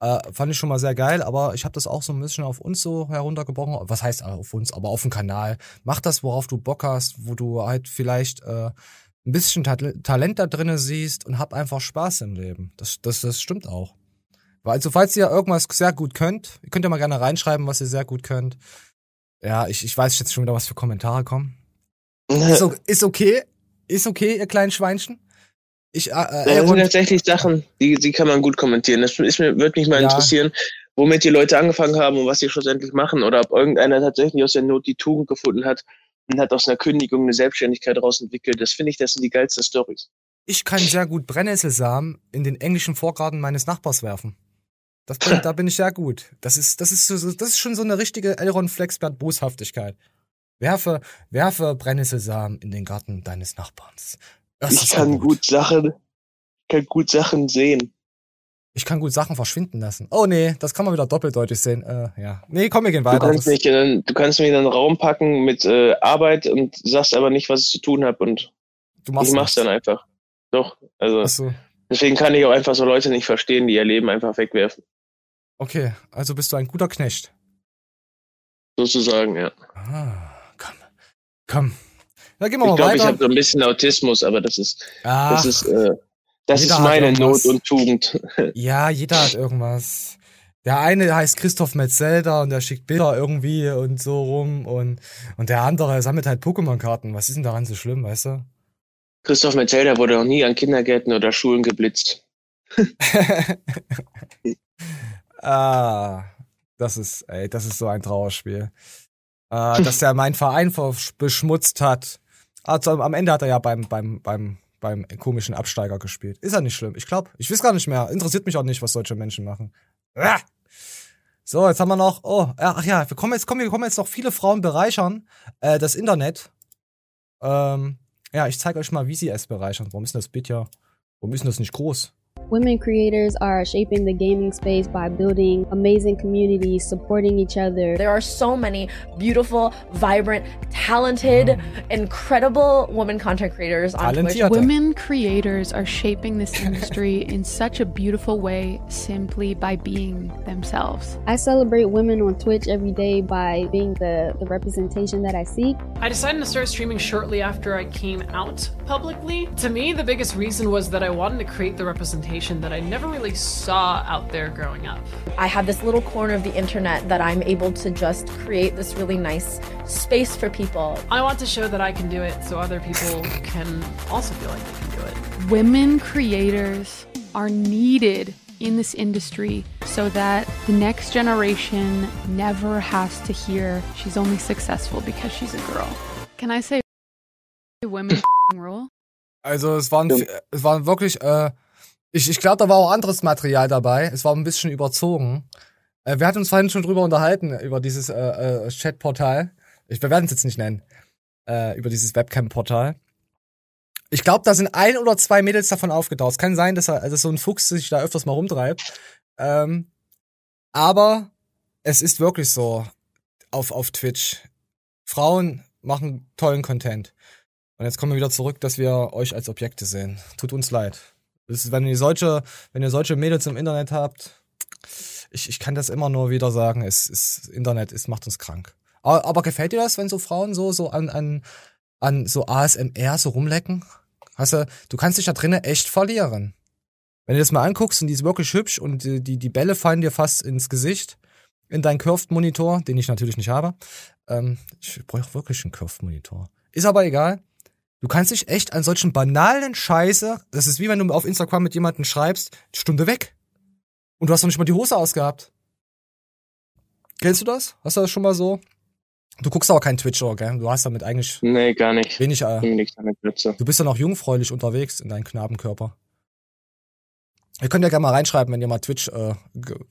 Äh, fand ich schon mal sehr geil, aber ich habe das auch so ein bisschen auf uns so heruntergebrochen. Was heißt auf uns, aber auf dem Kanal. Mach das, worauf du Bock hast, wo du halt vielleicht äh, ein bisschen Ta Talent da drinnen siehst und hab einfach Spaß im Leben. Das, das, das stimmt auch. Also falls ihr irgendwas sehr gut könnt, ihr könnt ja mal gerne reinschreiben, was ihr sehr gut könnt. Ja, ich, ich weiß jetzt schon wieder, was für Kommentare kommen. <laughs> ist, ist okay, ist okay, ihr kleinen Schweinchen. Ich, äh, äh, das sind tatsächlich Sachen, die, die kann man gut kommentieren. Das ist mir, würde mich mal ja. interessieren, womit die Leute angefangen haben und was sie schlussendlich machen oder ob irgendeiner tatsächlich aus der Not die Tugend gefunden hat und hat aus einer Kündigung eine Selbstständigkeit daraus entwickelt. Das finde ich, das sind die geilsten Stories. Ich kann sehr gut Brennnesselsamen in den englischen Vorgarten meines Nachbars werfen. Das bin, <laughs> da bin ich sehr gut. Das ist, das ist, so, das ist schon so eine richtige Elron Flexbert Boshaftigkeit. Werfe, werfe Brennnesselsamen in den Garten deines Nachbarns. Das ich kann gut. gut Sachen, kann gut Sachen sehen. Ich kann gut Sachen verschwinden lassen. Oh nee, das kann man wieder doppeldeutig sehen. Äh, ja. Nee, komm, wir gehen weiter. Du kannst, mich in, du kannst mich in einen Raum packen mit äh, Arbeit und sagst aber nicht, was ich zu tun habe und du machst ich mach's dann einfach. Doch, also so. deswegen kann ich auch einfach so Leute nicht verstehen, die ihr Leben einfach wegwerfen. Okay, also bist du ein guter Knecht. Sozusagen, ja. Ah, komm. Komm, ja, gehen wir ich mal glaub, weiter. Ich habe so ein bisschen Autismus, aber das ist, Ach, das ist, äh, das ist meine Not und Tugend. <laughs> Ja, jeder hat irgendwas. Der eine heißt Christoph Metzelder und der schickt Bilder irgendwie und so rum und, und der andere sammelt halt Pokémon-Karten. Was ist denn daran so schlimm, weißt du? Christoph Metzelder wurde noch nie an Kindergärten oder Schulen geblitzt. <laughs> ah, das ist, ey, das ist so ein Trauerspiel. Äh, dass der meinen Verein beschmutzt hat. Also am Ende hat er ja beim, beim, beim, beim komischen Absteiger gespielt. Ist ja nicht schlimm. Ich glaube, ich weiß gar nicht mehr. Interessiert mich auch nicht, was solche Menschen machen. So, jetzt haben wir noch, oh, ach ja, wir kommen jetzt, kommen, wir kommen jetzt noch viele Frauen bereichern, äh, das Internet. Ähm, ja, ich zeige euch mal, wie sie es bereichern. Warum ist denn das Bild ja, warum ist denn das nicht groß? Women creators are shaping the gaming space by building amazing communities, supporting each other. There are so many beautiful, vibrant, talented, mm. incredible women content creators on Twitch. Women creators are shaping this industry <laughs> in such a beautiful way simply by being themselves. I celebrate women on Twitch every day by being the, the representation that I seek. I decided to start streaming shortly after I came out publicly. To me, the biggest reason was that I wanted to create the representation that I never really saw out there growing up. I have this little corner of the internet that I'm able to just create this really nice space for people. I want to show that I can do it so other people can also feel like they can do it. Women creators are needed in this industry so that the next generation never has to hear she's only successful because she's a girl. Can I say women <laughs> rule? Also es waren, es waren wirklich äh, Ich, ich glaube, da war auch anderes Material dabei. Es war ein bisschen überzogen. Äh, wir hatten uns vorhin schon drüber unterhalten, über dieses äh, äh, Chat-Portal. wir werden es jetzt nicht nennen. Äh, über dieses Webcam-Portal. Ich glaube, da sind ein oder zwei Mädels davon aufgetaucht. Es kann sein, dass, er, dass so ein Fuchs sich da öfters mal rumtreibt. Ähm, aber es ist wirklich so auf, auf Twitch. Frauen machen tollen Content. Und jetzt kommen wir wieder zurück, dass wir euch als Objekte sehen. Tut uns leid. Ist, wenn ihr solche, wenn ihr solche Mädels im Internet habt, ich, ich kann das immer nur wieder sagen, es ist Internet, es macht uns krank. Aber, aber gefällt dir das, wenn so Frauen so, so an, an, an so ASMR so rumlecken? Hast du, du kannst dich da drinnen echt verlieren. Wenn du das mal anguckst und die ist wirklich hübsch und die, die, die Bälle fallen dir fast ins Gesicht, in deinen Curved-Monitor, den ich natürlich nicht habe. Ähm, ich brauche wirklich einen Curved-Monitor. Ist aber egal. Du kannst dich echt an solchen banalen Scheiße, das ist wie wenn du auf Instagram mit jemandem schreibst, Stunde weg. Und du hast noch nicht mal die Hose ausgehabt. Kennst du das? Hast du das schon mal so? Du guckst aber kein Twitch, gell? Du hast damit eigentlich Nee, gar nicht. wenig. Äh, du bist ja noch jungfräulich unterwegs in deinem Knabenkörper. Ihr könnt ja gerne mal reinschreiben, wenn ihr mal Twitch, äh,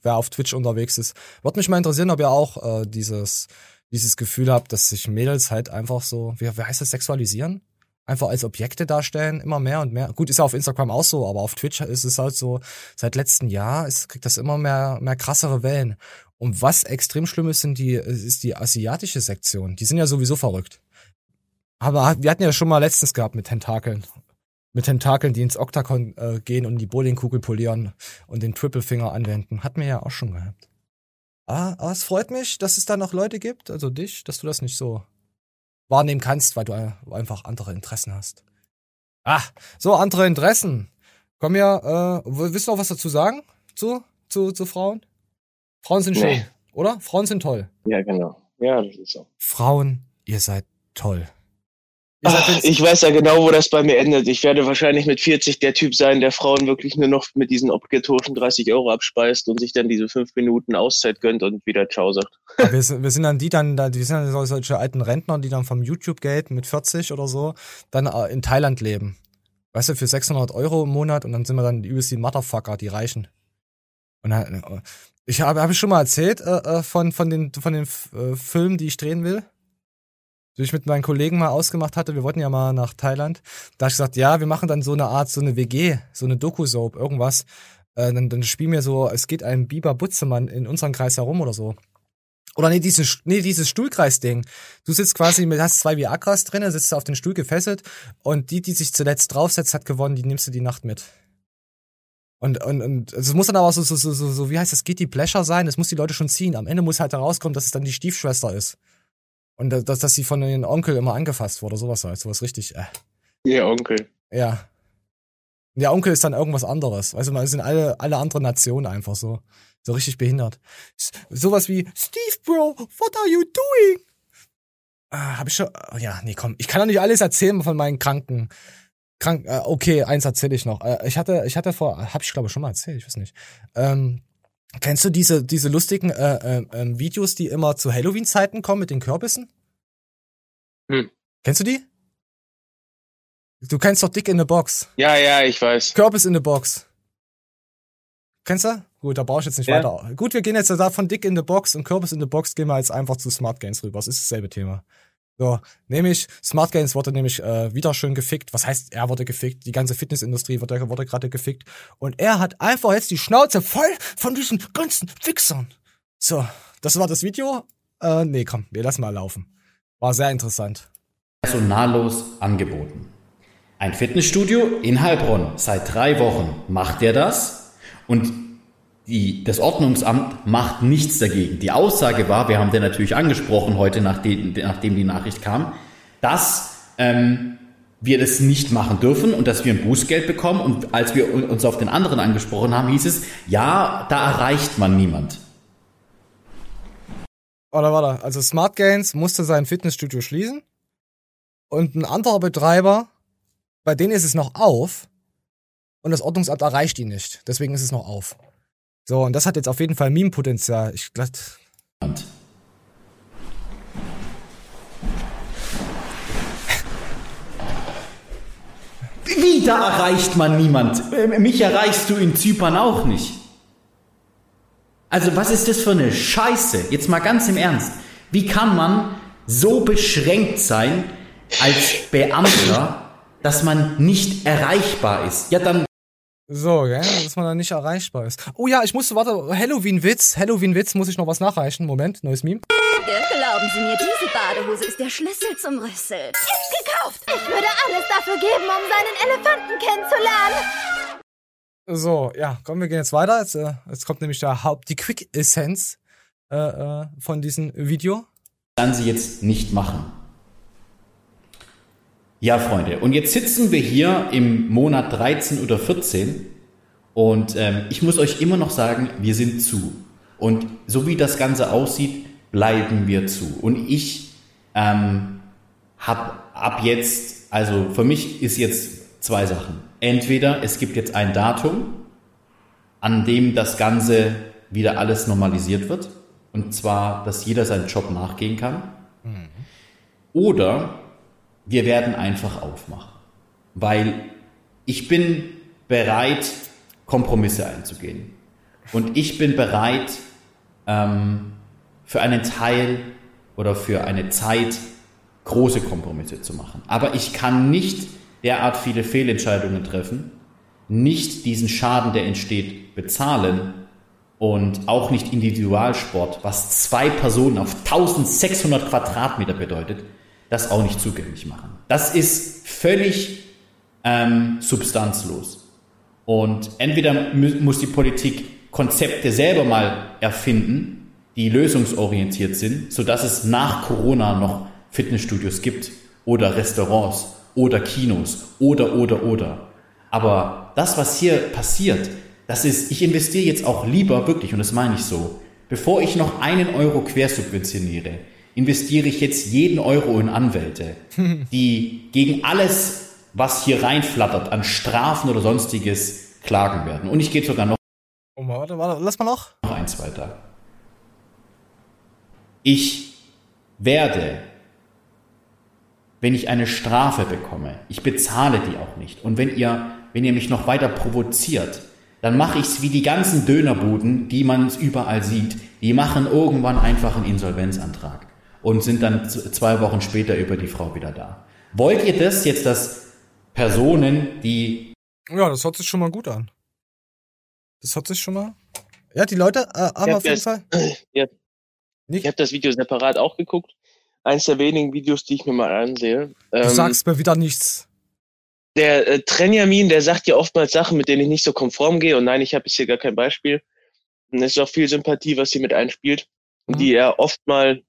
wer auf Twitch unterwegs ist. Würde mich mal interessieren, ob ihr auch äh, dieses, dieses Gefühl habt, dass sich Mädels halt einfach so, wie, wie heißt das, sexualisieren? Einfach als Objekte darstellen, immer mehr und mehr. Gut, ist ja auf Instagram auch so, aber auf Twitch ist es halt so, seit letztem Jahr ist, kriegt das immer mehr, mehr krassere Wellen. Und was extrem schlimm ist, sind die, ist die asiatische Sektion. Die sind ja sowieso verrückt. Aber wir hatten ja schon mal letztens gehabt mit Tentakeln. Mit Tentakeln, die ins Oktagon äh, gehen und die Bowlingkugel polieren und den Triple Finger anwenden. Hatten wir ja auch schon gehabt. Ah, aber es freut mich, dass es da noch Leute gibt, also dich, dass du das nicht so wahrnehmen kannst, weil du äh, einfach andere Interessen hast. Ah, so andere Interessen. Komm ja, äh, willst du noch was dazu sagen? Zu, zu, zu Frauen? Frauen sind schön, Nee. oder? Frauen sind toll. Ja, genau. Ja, das ist so. Frauen, ihr seid toll. Ach, seid ich weiß ja genau, wo das bei mir endet. Ich werde wahrscheinlich mit 40 der Typ sein, der Frauen wirklich nur noch mit diesen obligatorischen 30 Euro abspeist und sich dann diese fünf Minuten Auszeit gönnt und wieder Ciao sagt. Ja, <laughs> wir, sind, wir sind dann die dann, da- wir sind dann so- solche alten Rentner, die dann vom YouTube-Geld mit 40 oder so dann äh, in Thailand leben. Weißt du, für 600 Euro im Monat und dann sind wir dann die übelst die Motherfucker, die Reichen. Und dann, äh, ich habe hab ich schon mal erzählt äh, äh, von, von den, von den äh, Filmen, die ich drehen will. Die ich mit meinen Kollegen mal ausgemacht hatte, wir wollten ja mal nach Thailand. Da hab ich gesagt, ja, wir machen dann so eine Art, so eine WG, so eine Doku-Soap, irgendwas. Äh, dann, dann spielen wir so, es geht ein Biber Butzemann in unserem Kreis herum oder so. Oder nee, dieses, nee, dieses Stuhlkreisding. Du sitzt quasi, mit, hast zwei Viagras drin, sitzt auf den Stuhl gefesselt und die, die sich zuletzt draufsetzt, hat gewonnen, die nimmst du die Nacht mit. Und, und, und es muss dann aber so, so, so, so, so, wie heißt das, geht die Pleasure sein, es muss die Leute schon ziehen. Am Ende muss halt herauskommen, dass es dann die Stiefschwester ist. Und da- dass, dass sie von ihrem Onkel immer angefasst wurde, sowas halt, sowas richtig, äh. Ihr Onkel. Ja. Der Onkel ist dann irgendwas anderes. Weißt du, man sind alle, alle anderen Nationen einfach so. So richtig behindert. Sowas wie, Steve, Bro, what are you doing? Ah, hab ich schon, oh, ja, nee, komm, ich kann doch nicht alles erzählen von meinen Kranken. Krank, äh, okay, eins erzähle ich noch. Äh, ich hatte, ich hatte vor, hab ich glaube schon mal erzählt, ich weiß nicht. Ähm, kennst du diese, diese lustigen äh, äh, ähm, Videos, die immer zu Halloween-Zeiten kommen mit den Kürbissen? Hm. Kennst du die? Du kennst doch Dick in the Box. Ja, ja, ich weiß. Kürbis in the Box. Kennst du? Gut, da brauche ich jetzt nicht Ja. weiter. Gut, wir gehen jetzt da von Dick in the Box und Kürbis in the Box gehen wir jetzt einfach zu Smart Gains rüber. Es ist dasselbe Thema. So, nämlich, Smart Gains wurde nämlich äh, wieder schön gefickt. Was heißt, er wurde gefickt? Die ganze Fitnessindustrie wurde, wurde gerade gefickt. Und er hat einfach jetzt die Schnauze voll von diesen ganzen Fixern. So, das war das Video. Äh, nee, komm, wir lassen mal laufen. War sehr interessant. personallos angeboten. Ein Fitnessstudio in Heilbronn. Seit drei Wochen macht er das und die, das Ordnungsamt macht nichts dagegen. Die Aussage war, wir haben den natürlich angesprochen heute, nachdem, nachdem die Nachricht kam, dass ähm, wir das nicht machen dürfen und dass wir ein Bußgeld bekommen. Und als wir uns auf den anderen angesprochen haben, hieß es, ja, da erreicht man niemand. Oder warte, also Smart Gains musste sein Fitnessstudio schließen und ein anderer Betreiber, bei denen ist es noch auf und das Ordnungsamt erreicht ihn nicht. Deswegen ist es noch auf. So, und das hat jetzt auf jeden Fall Meme-Potenzial. Ich glatt. Wie, da erreicht man niemand? Äh, Mich erreichst du in Zypern auch nicht. Also was ist das für eine Scheiße? Jetzt mal ganz im Ernst. Wie kann man so beschränkt sein als Beamter, dass man nicht erreichbar ist? Ja, dann So, gell, dass man da nicht erreichbar ist. Oh ja, ich musste, warte, Halloween-Witz. Halloween-Witz muss ich noch was nachreichen. Moment, neues Meme. Glauben Sie mir, diese Badehose ist der Schlüssel zum Rüssel. Gekauft! Ich würde alles dafür geben, um seinen Elefanten kennenzulernen. So, ja, kommen wir gehen jetzt weiter. Jetzt, äh, jetzt kommt nämlich der Haupt, die Quick Essenz äh, äh, von diesem Video. kann sie jetzt nicht machen. Ja, Freunde, und jetzt sitzen wir hier im Monat 13 oder 14 und ähm, ich muss euch immer noch sagen, wir sind zu. Und so wie das Ganze aussieht, bleiben wir zu. Und ich ähm, habe ab jetzt, also für mich ist jetzt zwei Sachen. Entweder es gibt jetzt ein Datum, an dem das Ganze wieder alles normalisiert wird. Und zwar, dass jeder seinen Job nachgehen kann. Oder wir werden einfach aufmachen. Weil ich bin bereit, Kompromisse einzugehen. Und ich bin bereit, ähm, für einen Teil oder für eine Zeit große Kompromisse zu machen. Aber ich kann nicht derart viele Fehlentscheidungen treffen, nicht diesen Schaden, der entsteht, bezahlen und auch nicht Individualsport, was zwei Personen auf 1600 Quadratmeter bedeutet, das auch nicht zugänglich machen. Das ist völlig ähm, substanzlos. Und entweder muss die Politik Konzepte selber mal erfinden, die lösungsorientiert sind, sodass es nach Corona noch Fitnessstudios gibt oder Restaurants oder Kinos oder oder oder. Aber das, was hier passiert, das ist, ich investiere jetzt auch lieber wirklich, und das meine ich so, bevor ich noch einen Euro quersubventioniere, investiere ich jetzt jeden Euro in Anwälte, <laughs> die gegen alles, was hier reinflattert, an Strafen oder sonstiges klagen werden. Und ich gehe sogar noch. Oh, warte, warte, lass mal noch. Noch eins weiter. Ich werde, wenn ich eine Strafe bekomme, ich bezahle die auch nicht. Und wenn ihr, wenn ihr mich noch weiter provoziert, dann mache ich es wie die ganzen Dönerbuden, die man überall sieht. Die machen irgendwann einfach einen Insolvenzantrag und sind dann zwei Wochen später über die Frau wieder da. Wollt ihr das jetzt, dass Personen, die... Ja, das hört sich schon mal gut an. Das hört sich schon mal... Ja, die Leute äh, haben auf jeden Fall... Ja. Ich habe das Video separat auch geguckt. Eins der wenigen Videos, die ich mir mal ansehe. Du Ähm, sagst mir wieder nichts. der äh, Trenjamin, der sagt ja oftmals Sachen, mit denen ich nicht so konform gehe. Und nein, ich habe jetzt hier gar kein Beispiel. Und es ist auch viel Sympathie, was hier mit einspielt, Mhm. die er oft mal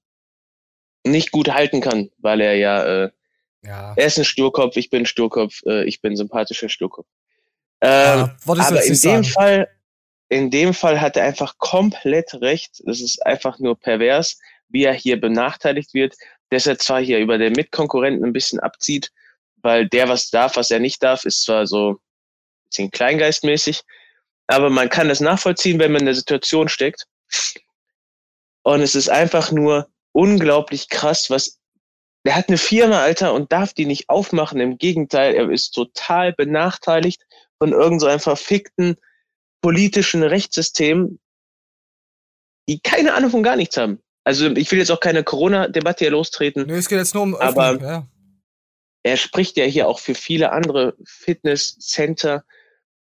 nicht gut halten kann, weil er ja, äh, Ja. er ist ein Sturkopf, ich bin Sturkopf, äh, ich bin sympathischer Sturkopf. Ähm, du aber in dem sagen. Fall, in dem Fall hat er einfach komplett recht. Es ist einfach nur pervers, wie er hier benachteiligt wird, dass er zwar hier über den Mitkonkurrenten ein bisschen abzieht, weil der was darf, was er nicht darf, ist zwar so ein bisschen kleingeistmäßig, aber man kann das nachvollziehen, wenn man in der Situation steckt. Und es ist einfach nur unglaublich krass, was der hat eine Firma, Alter, und darf die nicht aufmachen. Im Gegenteil, er ist total benachteiligt von irgend so einem verfickten politischen Rechtssystem, die keine Ahnung von gar nichts haben. Also ich will jetzt auch keine Corona-Debatte hier lostreten. Nee, es geht jetzt nur um aber Öffnung, ja. er spricht ja hier auch für viele andere Fitnesscenter.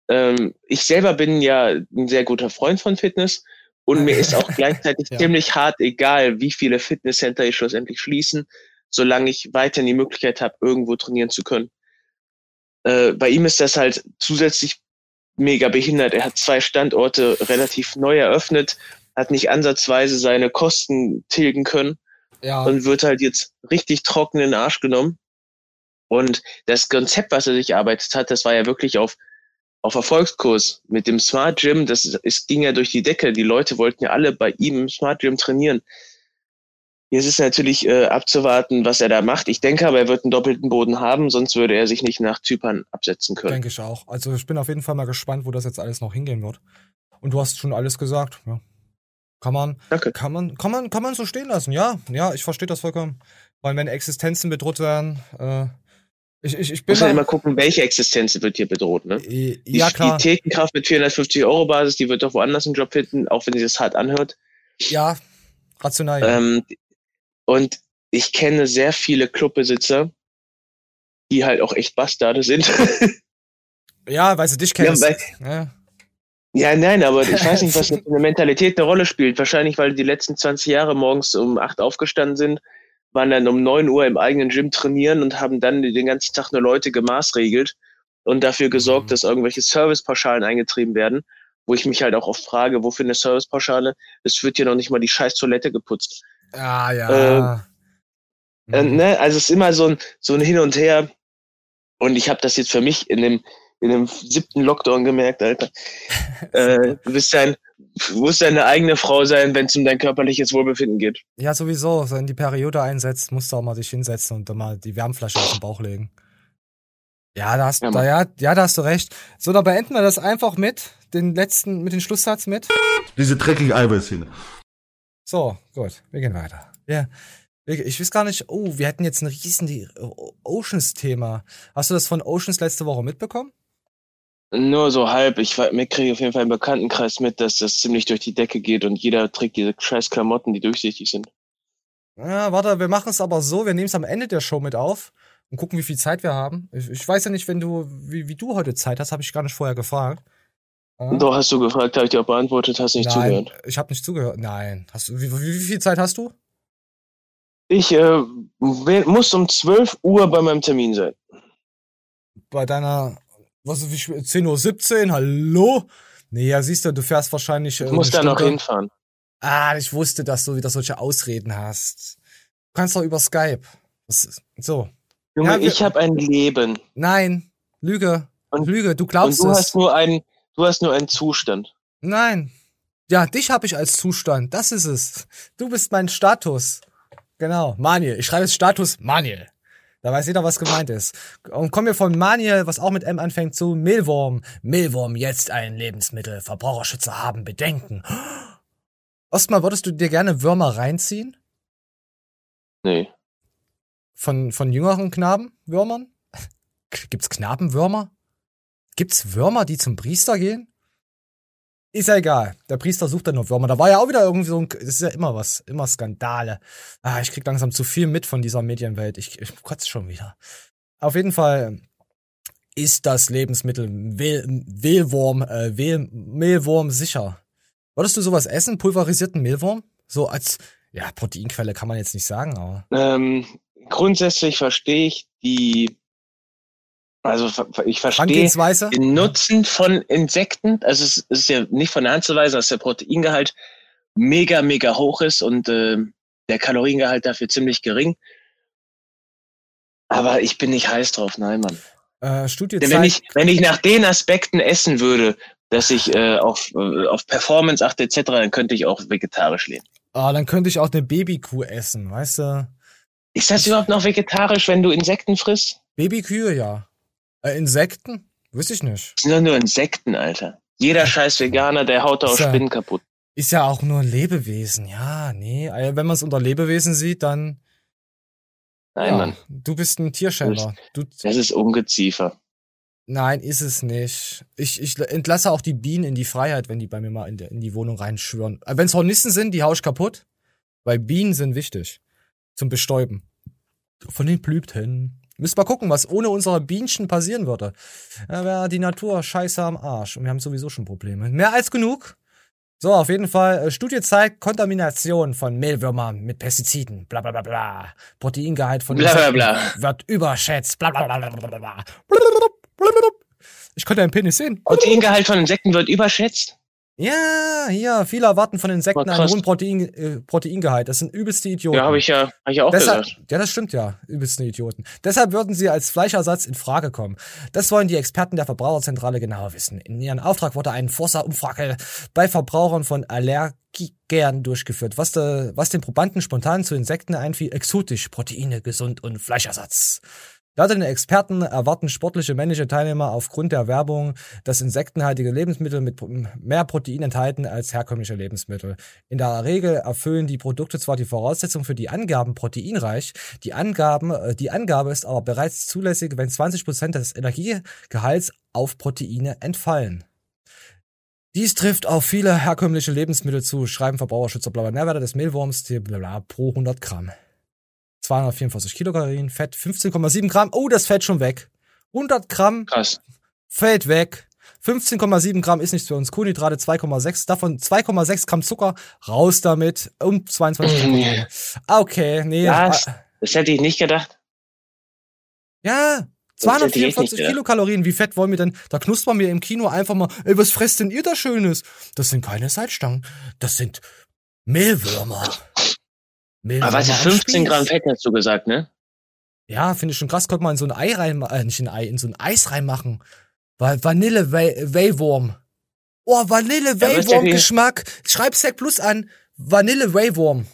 Ähm, ich selber bin ja ein sehr guter Freund von Fitness und mir ist auch <laughs> gleichzeitig Ja. ziemlich hart egal, wie viele Fitnesscenter ich schlussendlich schließen, solange ich weiterhin die Möglichkeit habe, irgendwo trainieren zu können. Äh, bei ihm ist das halt zusätzlich mega behindert. Er hat zwei Standorte relativ neu eröffnet, hat nicht ansatzweise seine Kosten tilgen können Ja. und wird halt jetzt richtig trocken in den Arsch genommen. Und das Konzept, was er sich erarbeitet hat, das war ja wirklich auf, auf Erfolgskurs. Mit dem Smart Gym, das es ging ja durch die Decke. Die Leute wollten ja alle bei ihm im Smart Gym trainieren. Jetzt ist natürlich äh, abzuwarten, was er da macht. Ich denke aber, er wird einen doppelten Boden haben, sonst würde er sich nicht nach Zypern absetzen können. Denke ich auch. Also ich bin auf jeden Fall mal gespannt, wo das jetzt alles noch hingehen wird. Und du hast schon alles gesagt. Ja. Kann man, kann man, kann man, kann man so stehen lassen. Ja, ja, ich verstehe das vollkommen. Weil wenn Existenzen bedroht werden, äh, ich, ich, ich bin muss halt immer gucken, welche Existenz wird hier bedroht. Ne? Die, ja, klar. die Thekenkraft mit 450 Euro Basis, die wird doch woanders einen Job finden, auch wenn sie das hart anhört. Ja, rational. Ja. Ähm, und ich kenne sehr viele Clubbesitzer, die halt auch echt Bastarde sind. <laughs> ja, weil sie dich Ja, kennst. weil- Ja, ja, nein, aber ich weiß nicht, <laughs> was eine Mentalität eine Rolle spielt. Wahrscheinlich, weil die die letzten 20 Jahre morgens um 8 aufgestanden sind, waren dann um 9 Uhr im eigenen Gym trainieren und haben dann den ganzen Tag nur Leute gemaßregelt und dafür gesorgt, dass irgendwelche Servicepauschalen eingetrieben werden, wo ich mich halt auch oft frage, wofür eine Servicepauschale? Es wird hier noch nicht mal die scheiß Toilette geputzt. Ah, ja. Äh, ne? Also es ist immer so ein, so ein Hin und Her. Und ich habe das jetzt für mich in dem, in dem siebten Lockdown gemerkt, Alter. <laughs> äh, du bist dein, du musst deine eigene Frau sein, wenn es um dein körperliches Wohlbefinden geht. ja, sowieso. Wenn die Periode einsetzt, musst du auch mal dich hinsetzen und dann mal die Wärmflasche auf den Bauch legen. Ja, da hast, Ja, da, ja, ja, da hast du recht. So, dann beenden wir das einfach mit den letzten, mit dem Schlusssatz mit. Diese dreckige Eiweißhähne. So, gut, wir gehen weiter. Wir, Ich weiß gar nicht, oh, wir hätten jetzt ein riesen Oceans-Thema. Hast du das von Oceans letzte Woche mitbekommen? Nur so halb. Ich kriege auf jeden Fall im Bekanntenkreis mit, dass das ziemlich durch die Decke geht und jeder trägt diese scheiß Klamotten, die durchsichtig sind. Ja, warte, wir machen es aber so, wir nehmen es am Ende der Show mit auf und gucken, wie viel Zeit wir haben. Ich, ich weiß ja nicht, wenn du, wie, wie du heute Zeit hast, habe ich gar nicht vorher gefragt. Ja. Doch, hast du gefragt, habe ich dir auch beantwortet, hast nicht Nein, zugehört. Ich habe nicht zugehört. Nein. Hast du, wie, wie, wie viel Zeit hast du? Ich äh, muss um 12 Uhr bei meinem Termin sein. Bei deiner, was ist, wie, 10.17 Uhr, hallo? Nee, ja, siehst du, du fährst wahrscheinlich. Äh, ich muss da noch hinfahren. Ah, ich wusste, dass du wieder solche Ausreden hast. Du kannst doch über Skype. Das, so. Junge, ja, ich habe ein Leben. Nein, Lüge. Und, Lüge, du glaubst und du es. Hast nur einen, du hast nur einen Zustand. Nein. Ja, dich habe ich als Zustand. Das ist es. Du bist mein Status. Genau, Maniel. Ich schreibe jetzt Status Maniel. Da weiß jeder, was gemeint ist. Und kommen wir von Maniel, was auch mit M anfängt, zu Mehlwurm. Mehlwurm, jetzt ein Lebensmittel. Verbraucherschützer haben Bedenken. Ostmal, würdest du dir gerne Würmer reinziehen? Nee. Von, von jüngeren Knaben, Würmern? Gibt's Knabenwürmer? Gibt's Würmer, die zum Priester gehen? Ist ja egal. Der Priester sucht dann nur Würmer. Da war ja auch wieder irgendwie so ein, das ist ja immer was, immer Skandale. Ah, ich krieg langsam zu viel mit von dieser Medienwelt. Ich, ich kotze schon wieder. Auf jeden Fall ist das Lebensmittel Mehl, Mehlwurm, äh, Mehl, Mehlwurm sicher. Würdest du sowas essen, pulverisierten Mehlwurm? So als, ja, Proteinquelle kann man jetzt nicht sagen, aber. Ähm, grundsätzlich verstehe ich die, also ich verstehe den Nutzen von Insekten. Also es ist ja nicht von der Hand zu weisen, dass der Proteingehalt mega, mega hoch ist und äh, der Kaloriengehalt dafür ziemlich gering. Aber ich bin nicht heiß drauf, nein, Mann. Äh, Studie Denn wenn ich, wenn ich nach den Aspekten essen würde, dass ich äh, auf, äh, auf Performance achte etc., dann könnte ich auch vegetarisch leben. Ah, dann könnte ich auch eine Babykuh essen, weißt du? Ist das überhaupt noch vegetarisch, wenn du Insekten frisst? Babykühe, ja. Äh, Insekten? Wüsste ich nicht. Das sind doch nur Insekten, Alter. Jeder scheiß Veganer, der haut auch Spinnen kaputt. Ist ja auch nur ein Lebewesen, ja, nee. Äh, wenn man es unter Lebewesen sieht, dann. Nein, ja, Mann. Du bist ein Tierschänder. Du, das ist Ungeziefer. Nein, ist es nicht. Ich, ich entlasse auch die Bienen in die Freiheit, wenn die bei mir mal in, der, in die Wohnung reinschwören. Wenn es Hornissen sind, die hau ich kaputt. Weil Bienen sind wichtig. Zum Bestäuben. Von den Blüten. Müsst mal gucken, was ohne unsere Bienchen passieren würde. Da wäre die Natur scheiße am Arsch. Und wir haben sowieso schon Probleme. Mehr als genug. So, auf jeden Fall. Äh, Studie zeigt Kontamination von Mehlwürmern mit Pestiziden. Bla bla bla bla. Proteingehalt von bla, bla, bla. wird überschätzt. Bla bla bla bla bla bla. Ich konnte einen Penis sehen. Proteingehalt von Insekten wird überschätzt? Ja, hier, viele erwarten von Insekten einen hohen Protein, äh, Proteingehalt. Das sind übelste Idioten. Ja, habe ich ja, hab ich auch Deshalb, gesagt. Ja, das stimmt ja. Übelste Idioten. Deshalb würden sie als Fleischersatz in Frage kommen. Das wollen die Experten der Verbraucherzentrale genauer wissen. In ihrem Auftrag wurde eine Forsa-Umfrage bei Verbrauchern von Allergikern durchgeführt, was, de, was den Probanden spontan zu Insekten einfiel. Exotisch, Proteine, gesund und Fleischersatz. Laut den Experten erwarten sportliche männliche Teilnehmer aufgrund der Werbung, dass insektenhaltige Lebensmittel mit mehr Protein enthalten als herkömmliche Lebensmittel. In der Regel erfüllen die Produkte zwar die Voraussetzungen für die Angaben proteinreich, die Angaben, die Angabe ist aber bereits zulässig, wenn 20% des Energiegehalts auf Proteine entfallen. Dies trifft auf viele herkömmliche Lebensmittel zu, schreiben Verbraucherschützer, bla, bla, Nährwerte des Mehlwurms, bla, bla, pro 100 Gramm. 244 Kilokalorien, Fett 15,7 Gramm. Oh, das fällt schon weg. 100 Gramm Krass. fällt weg. 15,7 Gramm ist nichts für uns. Kohlenhydrate 2,6. Davon 2,6 Gramm Zucker. Raus damit. Und 22 Kilokalorien. Okay, nee. Was? Das hätte ich nicht gedacht. Ja, 244 Kilokalorien. Wie fett wollen wir denn? Da knuspern wir im Kino einfach mal. Ey, was fresst denn ihr da Schönes? Das sind keine Salzstangen. Das sind Mehlwürmer. Mehl Aber weißt du, 15 Gramm Fett hast du gesagt, ne? Ja, finde ich schon krass. Könnte man in so ein Ei rein, äh, nicht in ein Ei, in so ein Eis reinmachen. Weil Vanille Wayworm. Oh, Vanille Wayworm Geschmack. Schreib Sec Plus an. Vanille Wayworm.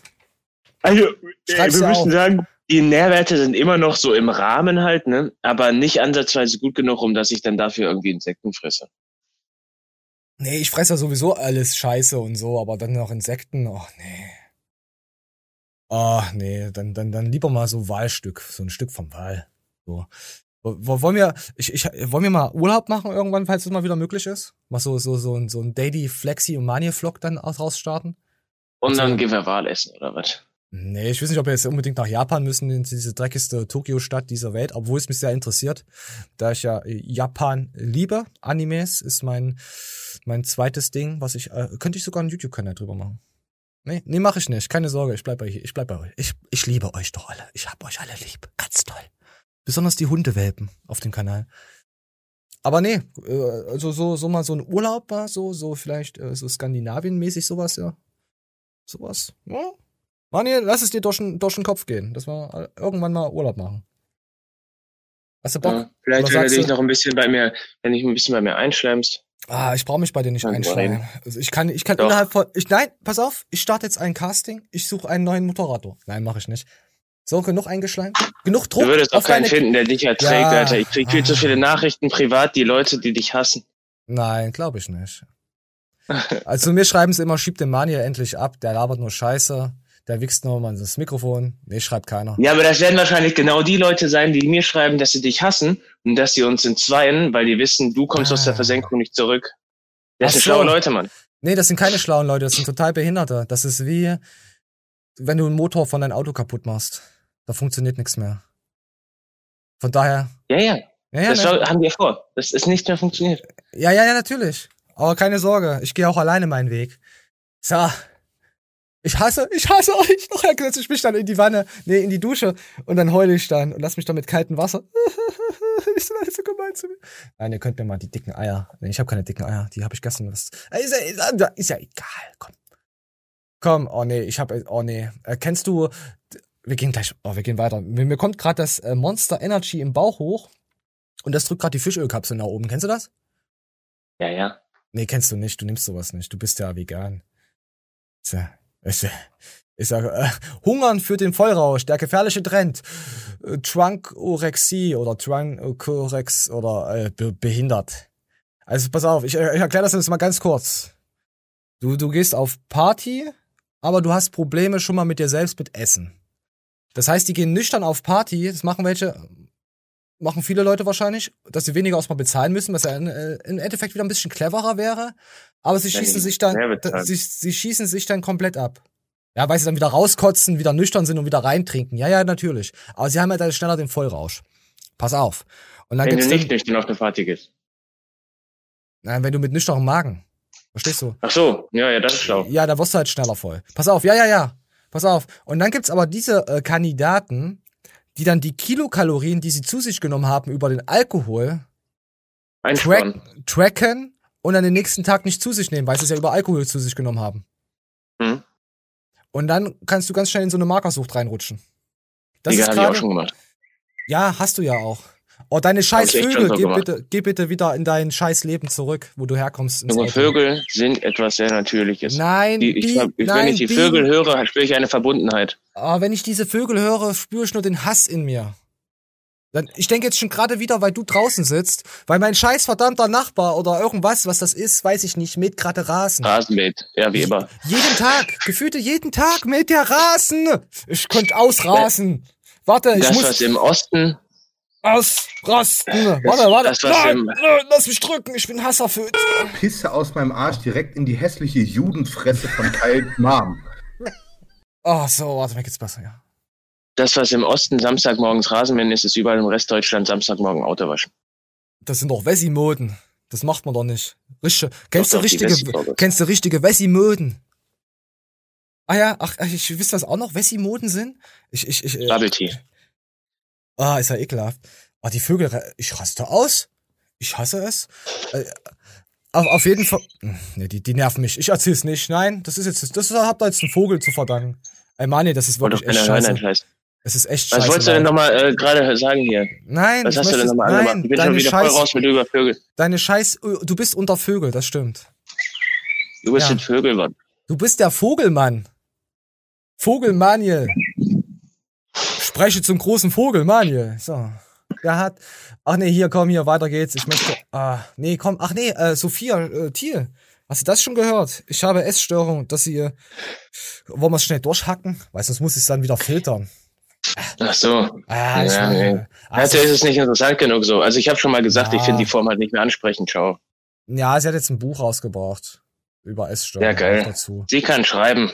Also, Schreib's wir müssen auch. sagen, die Nährwerte sind immer noch so im Rahmen halt, ne? Aber nicht ansatzweise gut genug, um dass ich dann dafür irgendwie Insekten fresse. Nee, ich fresse ja sowieso alles Scheiße und so, aber dann noch Insekten, oh nee. Oh, nee, dann, dann, dann lieber mal so Wahlstück, so ein Stück vom Wahl. So. Wo- Wollen wir, ich, ich, wollen wir mal Urlaub machen irgendwann, falls es mal wieder möglich ist? Mal so, so, so, ein- so ein Daily Flexi und Mania Vlog dann aus, rausstarten? Und dann gehen wir Wahl essen, oder was? Nee, ich weiß nicht, ob wir jetzt unbedingt nach Japan müssen, in diese dreckigste Tokio-Stadt dieser Welt, obwohl es mich sehr interessiert, da ich ja Japan liebe. Animes ist mein, mein zweites Ding, was ich, äh, könnte ich sogar einen YouTube-Kanal drüber machen. Nee, nee, mache ich nicht. Keine Sorge, ich bleib bei, ich bleib bei euch. Ich, ich liebe euch doch alle. Ich hab euch alle lieb. Ganz toll. Besonders die Hundewelpen auf dem Kanal. Aber nee, äh, also so, so mal so ein Urlaub war, so, so vielleicht äh, so Skandinavien-mäßig sowas, ja. Sowas. Ja. Manuel, lass es dir durch den, durch den Kopf gehen, dass wir äh, irgendwann mal Urlaub machen. Hast du Bock? Ja, vielleicht, wenn du dich noch ein bisschen bei mir, wenn dich ein bisschen bei mir einschleimst. Ah, ich brauche mich bei dir nicht. Problem. Also ich kann, ich kann Doch. innerhalb von, ich, nein, pass auf, ich starte jetzt ein Casting, ich suche einen neuen Moderator. Nein, mache ich nicht. So, genug eingeschleimt? Genug Druck Du würdest auch keinen finden, der dich erträgt, Ja. Alter. Ich krieg viel zu Ah. viele Nachrichten privat, die Leute, die dich hassen. Nein, glaube ich nicht. <laughs> Also mir schreiben sie immer, schieb den Manier endlich ab, der labert nur Scheiße, der wichst nur mal ins Mikrofon. Nee, schreibt keiner. Ja, aber das werden wahrscheinlich genau die Leute sein, die mir schreiben, dass sie dich hassen und dass sie uns entzweien, weil die wissen, du kommst aus der Versenkung nicht zurück. Das Ah. Ach sind so. schlaue Leute, Mann. Nee, das sind keine schlauen Leute, das sind total Behinderte. Das ist wie, wenn du einen Motor von deinem Auto kaputt machst. Da funktioniert nichts mehr. Von daher, Ja, ja. ja, ja, das ne? haben wir vor. Das ist nicht mehr funktioniert. ja, ja, ja, natürlich. Aber keine Sorge, ich gehe auch alleine meinen Weg. So. Ich hasse, ich hasse euch. <laughs> Nachher setze ich mich dann in die Wanne, nee, in die Dusche und dann heule ich dann und lass mich dann mit kaltem Wasser. ich bin alles so gemein zu mir. Nein, ihr könnt mir mal die dicken Eier. Nee, ich habe keine dicken Eier, die habe ich gestern. Äh, Ist ja, ist, ja- ist ja egal, komm. Komm, oh nee, ich habe oh nee, äh, kennst du wir gehen gleich, oh, wir gehen weiter. Mir, mir kommt gerade das äh, Monster Energy im Bauch hoch und das drückt gerade die Fischölkapsel nach oben. Kennst du das? Ja, ja. Nee, kennst du nicht. Du nimmst sowas nicht. Du bist ja vegan. Ist ja, ist ja äh, Hungern führt den Vollrausch, der gefährliche Trend. Äh, Trunkorexie oder Trunkorex oder äh, be behindert. Also pass auf, ich, äh, ich erkläre das jetzt mal ganz kurz. Du, du gehst auf Party, aber du hast Probleme schon mal mit dir selbst mit Essen. Das heißt, die gehen nüchtern auf Party, das machen welche, machen viele Leute wahrscheinlich, dass sie weniger erstmal bezahlen müssen, was ja äh, im Endeffekt wieder ein bisschen cleverer wäre. Aber sie Ja, schießen sich dann, sie, sie schießen sich dann komplett ab. Ja, weil sie dann wieder rauskotzen, wieder nüchtern sind und wieder reintrinken. Ja, ja, natürlich. Aber sie haben ja dann schneller den Vollrausch. Pass auf. Und dann Wenn du gibt's nicht dann, nüchtern auf eine Party gehst. nein, wenn du mit nüchternem Magen. Verstehst du? Ach so, ja, ja, das ist schlau. Ja, da wirst du halt schneller voll. Pass auf, ja, ja, ja. Pass auf. Und dann gibt's aber diese äh, Kandidaten, die dann die Kilokalorien, die sie zu sich genommen haben über den Alkohol, track, tracken und dann den nächsten Tag nicht zu sich nehmen, weil sie es ja über Alkohol zu sich genommen haben. Hm. Und dann kannst du ganz schnell in so eine Markersucht reinrutschen. Das Digga, ist hab ich auch schon gemacht. Ja, hast du ja auch. Oh, deine scheiß Vögel, so geh gemacht. bitte, geh bitte wieder in dein scheiß Leben zurück, wo du herkommst. Junge. Vögel sind etwas sehr Natürliches. Nein, Die, ich, Bi- wenn nein, ich die Bi- Vögel höre, spüre ich eine Verbundenheit. Aber wenn ich diese Vögel höre, spüre ich nur den Hass in mir. Dann, ich denke jetzt schon gerade wieder, weil du draußen sitzt, weil mein scheiß verdammter Nachbar oder irgendwas, was das ist, weiß ich nicht, mäht gerade Rasen. Rasenmäht, ja, wie immer. Jeden Tag, gefühlte jeden Tag mäht der Rasen. Ich könnte ausrasen. Warte, ich Das, muss was im Osten, ausrasten. Warte, warte. das, was nein, im- nein, lass mich drücken, ich bin hasserfüllt. Pisse aus meinem Arsch direkt in die hässliche Judenfresse von Kyle Mom. Oh, so, warte, mir geht's besser, ja. das, was im Osten Samstagmorgens Rasenmähen ist, ist überall im Rest Deutschland Samstagmorgen Autowaschen. Das sind doch Wessi-Moden. Das macht man doch nicht. Richtige, kennst Doch, du richtige, Wessi-Moden. kennst du richtige Wessi-Moden? Ah ja, ach, ach, ich wisst das auch noch, Wessi-Moden sind? Ich, ich, ich, äh, Bubble Tea. Ah, ist ja ekelhaft. Ah, die Vögel, ich raste aus. Ich hasse es. Äh, auf, auf jeden Fall, nee, die, die nerven mich. Ich erzähl's nicht. Nein, das ist jetzt, das habt ihr jetzt einen Vogel zu verdanken. Ey, Mann, nee, das ist wirklich echt scheiße. Es ist echt Was scheiße. wolltest du denn nochmal äh, gerade sagen hier? Nein, Was hast du denn nochmal nein, angemacht? Ich bin deine schon wieder Scheiß- voll raus mit über Vögel. Deine Scheiß, du bist unter Vögel, das stimmt. Du bist Ja. ein Vögelmann. Du bist der Vogelmann. Vogel Maniel. Spreche zum großen Vogel Maniel. So. Der hat. Ach nee, hier komm hier, weiter geht's. Ich möchte. Ah, nee, komm. Ach nee, äh, Sophia äh, Thiel. Hast du das schon gehört? Ich habe Essstörung, dass sie, wollen wir es schnell durchhacken? Weil sonst muss ich es dann wieder filtern. Ach so. Ah, ich ja, nee. also- ist es nicht interessant genug so. Also ich habe schon mal gesagt, ich Ja. finde die Form halt nicht mehr ansprechend. Ciao. Ja, sie hat jetzt ein Buch rausgebracht. Über Essstörung. Ja, geil. Dazu. Sie kann schreiben.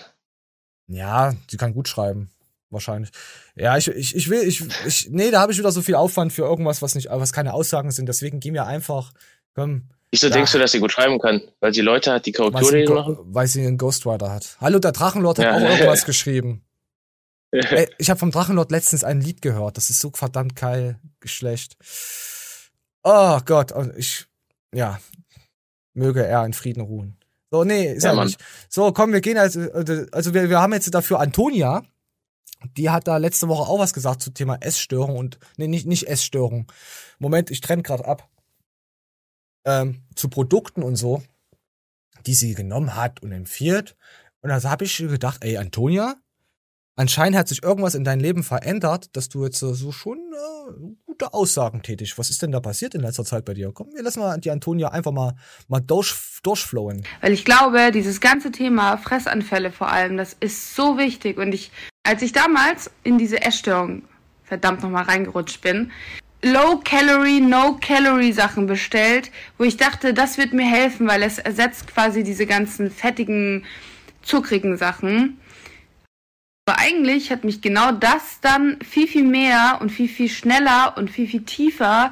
Ja, sie kann gut schreiben. Wahrscheinlich. Ja, ich, ich, ich will, ich, ich, nee, da habe ich wieder so viel Aufwand für irgendwas, was nicht, was keine Aussagen sind. Deswegen gehen wir einfach, komm. Wieso Ja. denkst du, dass sie gut schreiben kann? Weil sie Leute hat, die Korrekturlesen machen? Weil sie einen Ghostwriter hat. Hallo, der Drachenlord hat Ja. auch irgendwas <laughs> geschrieben. Ey, ich habe vom Drachenlord letztens ein Lied gehört. Das ist so verdammt geil. Geschlecht. Oh Gott. Und ich, ja. Möge er in Frieden ruhen. So, nee, ist Ja, nicht. So, komm, wir gehen also, also wir, wir haben jetzt dafür Antonia. Die hat da letzte Woche auch was gesagt zum Thema Essstörung und, nee, nicht, nicht Essstörung. Moment, ich trenne gerade ab. Ähm, zu Produkten und so, die sie genommen hat und empfiehlt. Und da habe ich gedacht, ey, Antonia, anscheinend hat sich irgendwas in deinem Leben verändert, dass du jetzt so schon äh, gute Aussagen tätig. Was ist denn da passiert in letzter Zeit bei dir? Komm, wir lassen mal die Antonia einfach mal, mal durch, durchflowen. Weil ich glaube, dieses ganze Thema Fressanfälle vor allem, das ist so wichtig. Und ich, als ich damals in diese Essstörung verdammt nochmal reingerutscht bin, Low-Calorie, No-Calorie-Sachen bestellt, wo ich dachte, das wird mir helfen, weil es ersetzt quasi diese ganzen fettigen, zuckrigen Sachen. Aber eigentlich hat mich genau das dann viel, viel mehr und viel, viel schneller und viel, viel tiefer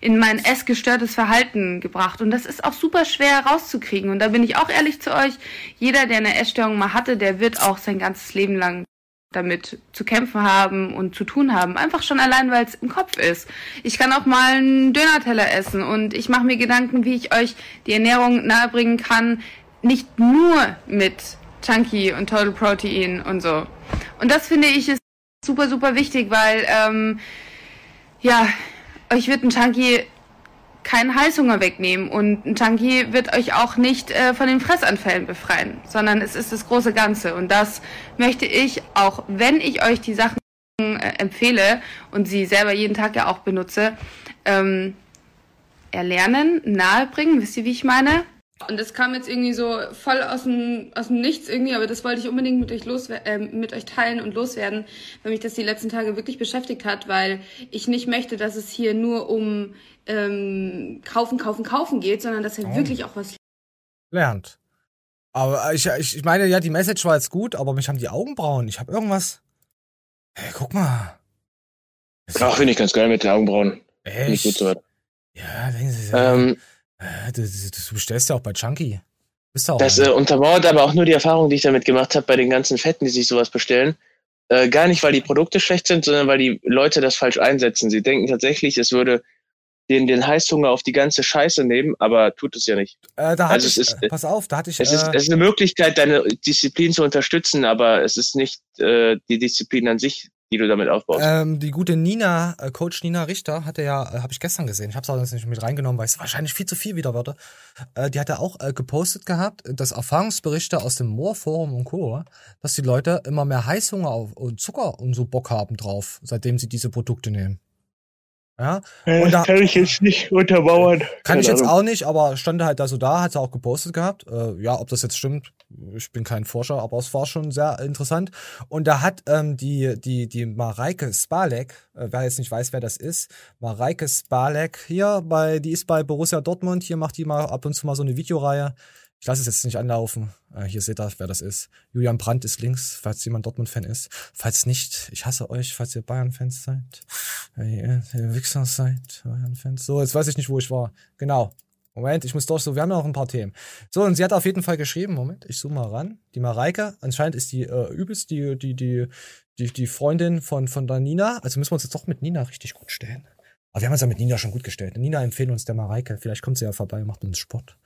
in mein essgestörtes Verhalten gebracht. Und das ist auch super schwer rauszukriegen. Und da bin ich auch ehrlich zu euch, jeder, der eine Essstörung mal hatte, der wird auch sein ganzes Leben lang damit zu kämpfen haben und zu tun haben. Einfach schon allein, weil es im Kopf ist. Ich kann auch mal einen Dönerteller essen und ich mache mir Gedanken, wie ich euch die Ernährung nahebringen kann. Nicht nur mit Chunky und Total Protein und so. Und das finde ich ist super, super wichtig, weil, ähm, ja, euch wird ein Chunky keinen Heißhunger wegnehmen und ein Chunky wird euch auch nicht äh, von den Fressanfällen befreien, sondern es ist das große Ganze. Und das möchte ich, auch wenn ich euch die Sachen äh, empfehle und sie selber jeden Tag ja auch benutze, ähm, erlernen, nahebringen. Wisst ihr, wie ich meine? Und das kam jetzt irgendwie so voll aus dem, aus dem Nichts irgendwie, aber das wollte ich unbedingt mit euch, loswer äh, mit euch teilen und loswerden, weil mich das die letzten Tage wirklich beschäftigt hat, weil ich nicht möchte, dass es hier nur um ähm, kaufen, kaufen, kaufen geht, sondern dass ihr Oh. wirklich auch was Lernt. Aber ich, ich, ich meine, ja, die Message war jetzt gut, aber mich haben die Augenbrauen. Ich habe irgendwas. Hey, guck mal. Ach, finde ich ganz geil mit den Augenbrauen. Finde ich gut Echt? so. Ja, denken Sie, ja. Ähm, Äh, du, du, du bestellst ja auch bei Chunky. Bist auch. das äh, untermauert aber auch nur die Erfahrung, die ich damit gemacht habe bei den ganzen Fetten, die sich sowas bestellen. Äh, gar nicht, weil die Produkte schlecht sind, sondern weil die Leute das falsch einsetzen. Sie denken tatsächlich, es würde den, den Heißhunger auf die ganze Scheiße nehmen, aber tut es ja nicht. äh, also ich, es ist- äh, pass auf, da hatte ich. Es ist, äh, es ist eine Möglichkeit, deine Disziplin zu unterstützen, aber es ist nicht äh, die Disziplin an sich, die du damit aufbaust. Ähm, die gute Nina, äh, Coach Nina Richter, hatte ja, äh, habe ich gestern gesehen. Ich habe es auch jetzt nicht mit reingenommen, weil es wahrscheinlich viel zu viel wieder würde. Äh, die hat ja auch äh, gepostet gehabt, dass Erfahrungsberichte aus dem Moorforum und Co., dass die Leute immer mehr Heißhunger auf und Zucker und so Bock haben drauf, seitdem sie diese Produkte nehmen. Ja, und da, kann ich jetzt nicht untermauern. kann ich Keine jetzt Ahnung. auch nicht, aber stand halt da so da, hat sie auch gepostet gehabt. Äh, ja, ob das jetzt stimmt, ich bin kein Forscher, aber es war schon sehr interessant. Und da hat ähm, die, die, die Mareike Spalek, äh, wer jetzt nicht weiß, wer das ist, Mareike Spalek hier bei, die ist bei Borussia Dortmund, hier macht die mal ab und zu mal so eine Videoreihe. Ich lasse es jetzt nicht anlaufen. Äh, hier seht ihr, wer das ist. Julian Brandt ist links, falls jemand Dortmund-Fan ist. Falls nicht, ich hasse euch, falls ihr Bayern-Fans seid. Äh, ihr, ihr Wichser seid, Bayern-Fans. So, jetzt weiß ich nicht, wo ich war. Genau. Moment, ich muss durch so, wir haben ja noch ein paar Themen. So, und sie hat auf jeden Fall geschrieben, Moment, ich zoome mal ran. Die Mareike, anscheinend ist die äh, übelst die, die, die, die, die Freundin von, von der Nina. Also müssen wir uns jetzt doch mit Nina richtig gut stellen. Aber wir haben uns ja mit Nina schon gut gestellt. Nina empfehlen uns der Mareike. Vielleicht kommt sie ja vorbei und macht uns Sport.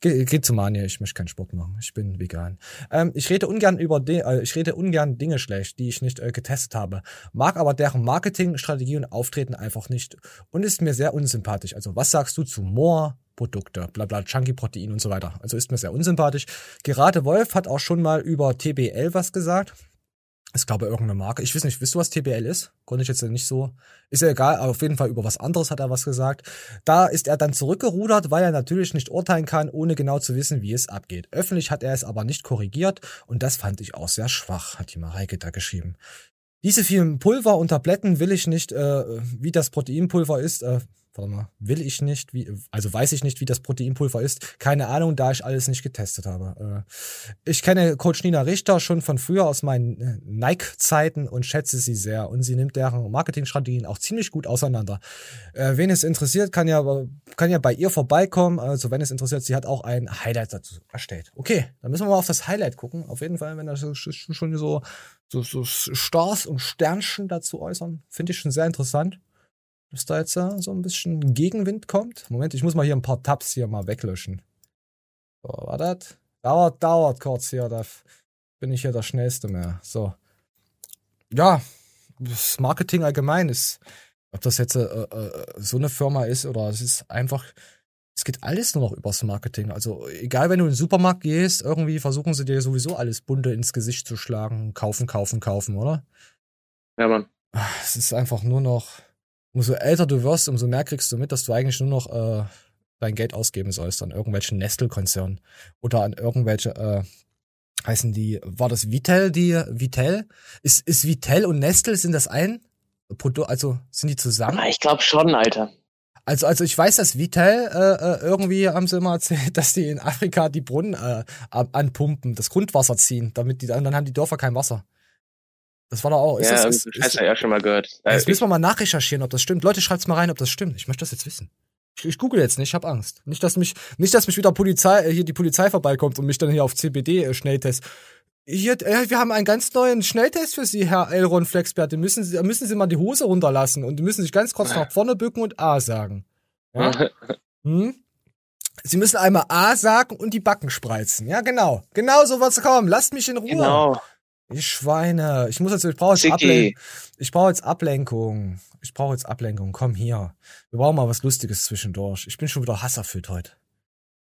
Ge geht zu Mania, ich möchte keinen Sport machen. Ich bin vegan. Ähm, ich rede ungern über de äh, ich rede ungern Dinge schlecht, die ich nicht äh, getestet habe. Mag aber deren Marketing, Strategie und Auftreten einfach nicht und ist mir sehr unsympathisch. Also, was sagst du zu Moor? Produkte, bla bla, Chunky Protein und so weiter. Also ist mir sehr unsympathisch. Gerade Wolf hat auch schon mal über TBL was gesagt. Ist, glaube irgendeine Marke. Ich weiß nicht, wisst du, was TBL ist? Konnte ich jetzt nicht so. Ist ja egal, aber auf jeden Fall über was anderes hat er was gesagt. Da ist er dann zurückgerudert, weil er natürlich nicht urteilen kann, ohne genau zu wissen, wie es abgeht. Öffentlich hat er es aber nicht korrigiert und das fand ich auch sehr schwach, hat die Mareike da geschrieben. Diese vielen Pulver und Tabletten will ich nicht, äh, wie das Proteinpulver ist, äh, warte mal, will ich nicht, wie, also weiß ich nicht, wie das Proteinpulver ist. Keine Ahnung, da ich alles nicht getestet habe. Äh, ich kenne Coach Nina Richter schon von früher aus meinen äh, Nike-Zeiten und schätze sie sehr. Und sie nimmt deren Marketingstrategien auch ziemlich gut auseinander. Äh, wen es interessiert, kann ja, kann ja bei ihr vorbeikommen. Also wenn es interessiert, sie hat auch ein Highlight dazu erstellt. Okay, dann müssen wir mal auf das Highlight gucken. Auf jeden Fall, wenn das schon so, so, so Stars und Sternchen dazu äußern, finde ich schon sehr interessant dass da jetzt so ein bisschen Gegenwind kommt. Moment, ich muss mal hier ein paar Tabs hier mal weglöschen. So, war das? Dauert, dauert kurz hier, da bin ich hier der Schnellste mehr. So. Ja, das Marketing allgemein ist, ob das jetzt äh, äh, so eine Firma ist oder es ist einfach, es geht alles nur noch übers Marketing. Also egal, wenn du in den Supermarkt gehst, irgendwie versuchen sie dir sowieso alles bunte ins Gesicht zu schlagen. Kaufen, kaufen, kaufen, oder? Ja, Mann. Es ist einfach nur noch, umso älter du wirst, umso mehr kriegst du mit, dass du eigentlich nur noch äh, dein Geld ausgeben sollst an irgendwelchen Nestle-Konzernen oder an irgendwelche, äh, heißen die, war das Vitel, die Vitel? Ist, ist Vitel und Nestle, sind das ein Produkt, also sind die zusammen? Ah, ich glaube schon, Alter. Also, also ich weiß, dass Vitel äh, äh, irgendwie haben sie immer erzählt, <laughs> dass die in Afrika die Brunnen äh, anpumpen, das Grundwasser ziehen, damit die dann, dann haben die Dörfer kein Wasser. Das war doch auch. Ist ja, das, ist, ist, ja schon mal gehört. Jetzt müssen wir mal nachrecherchieren, ob das stimmt. Leute, schreibt's mal rein, ob das stimmt. Ich möchte das jetzt wissen. Ich, ich google jetzt nicht, ich habe Angst. Nicht, dass mich, nicht, dass mich wieder Polizei, äh, hier die Polizei vorbeikommt und mich dann hier auf CBD äh, Schnelltest. Hier, äh, wir haben einen ganz neuen Schnelltest für Sie, Herr Elron Flexbert. Müssen Sie, müssen Sie mal die Hose runterlassen und müssen sich ganz kurz <laughs> nach vorne bücken und A sagen. Ja? <laughs> hm? Sie müssen einmal A sagen und die Backen spreizen. Ja, genau. Genau so wird's kommen. Lasst mich in Ruhe. Genau. Ich Schweine. Ich muss jetzt, ich brauche jetzt, Ablen ich brauche jetzt Ablenkung. Ich brauche jetzt Ablenkung. Komm hier. Wir brauchen mal was Lustiges zwischendurch. Ich bin schon wieder hasserfüllt heute.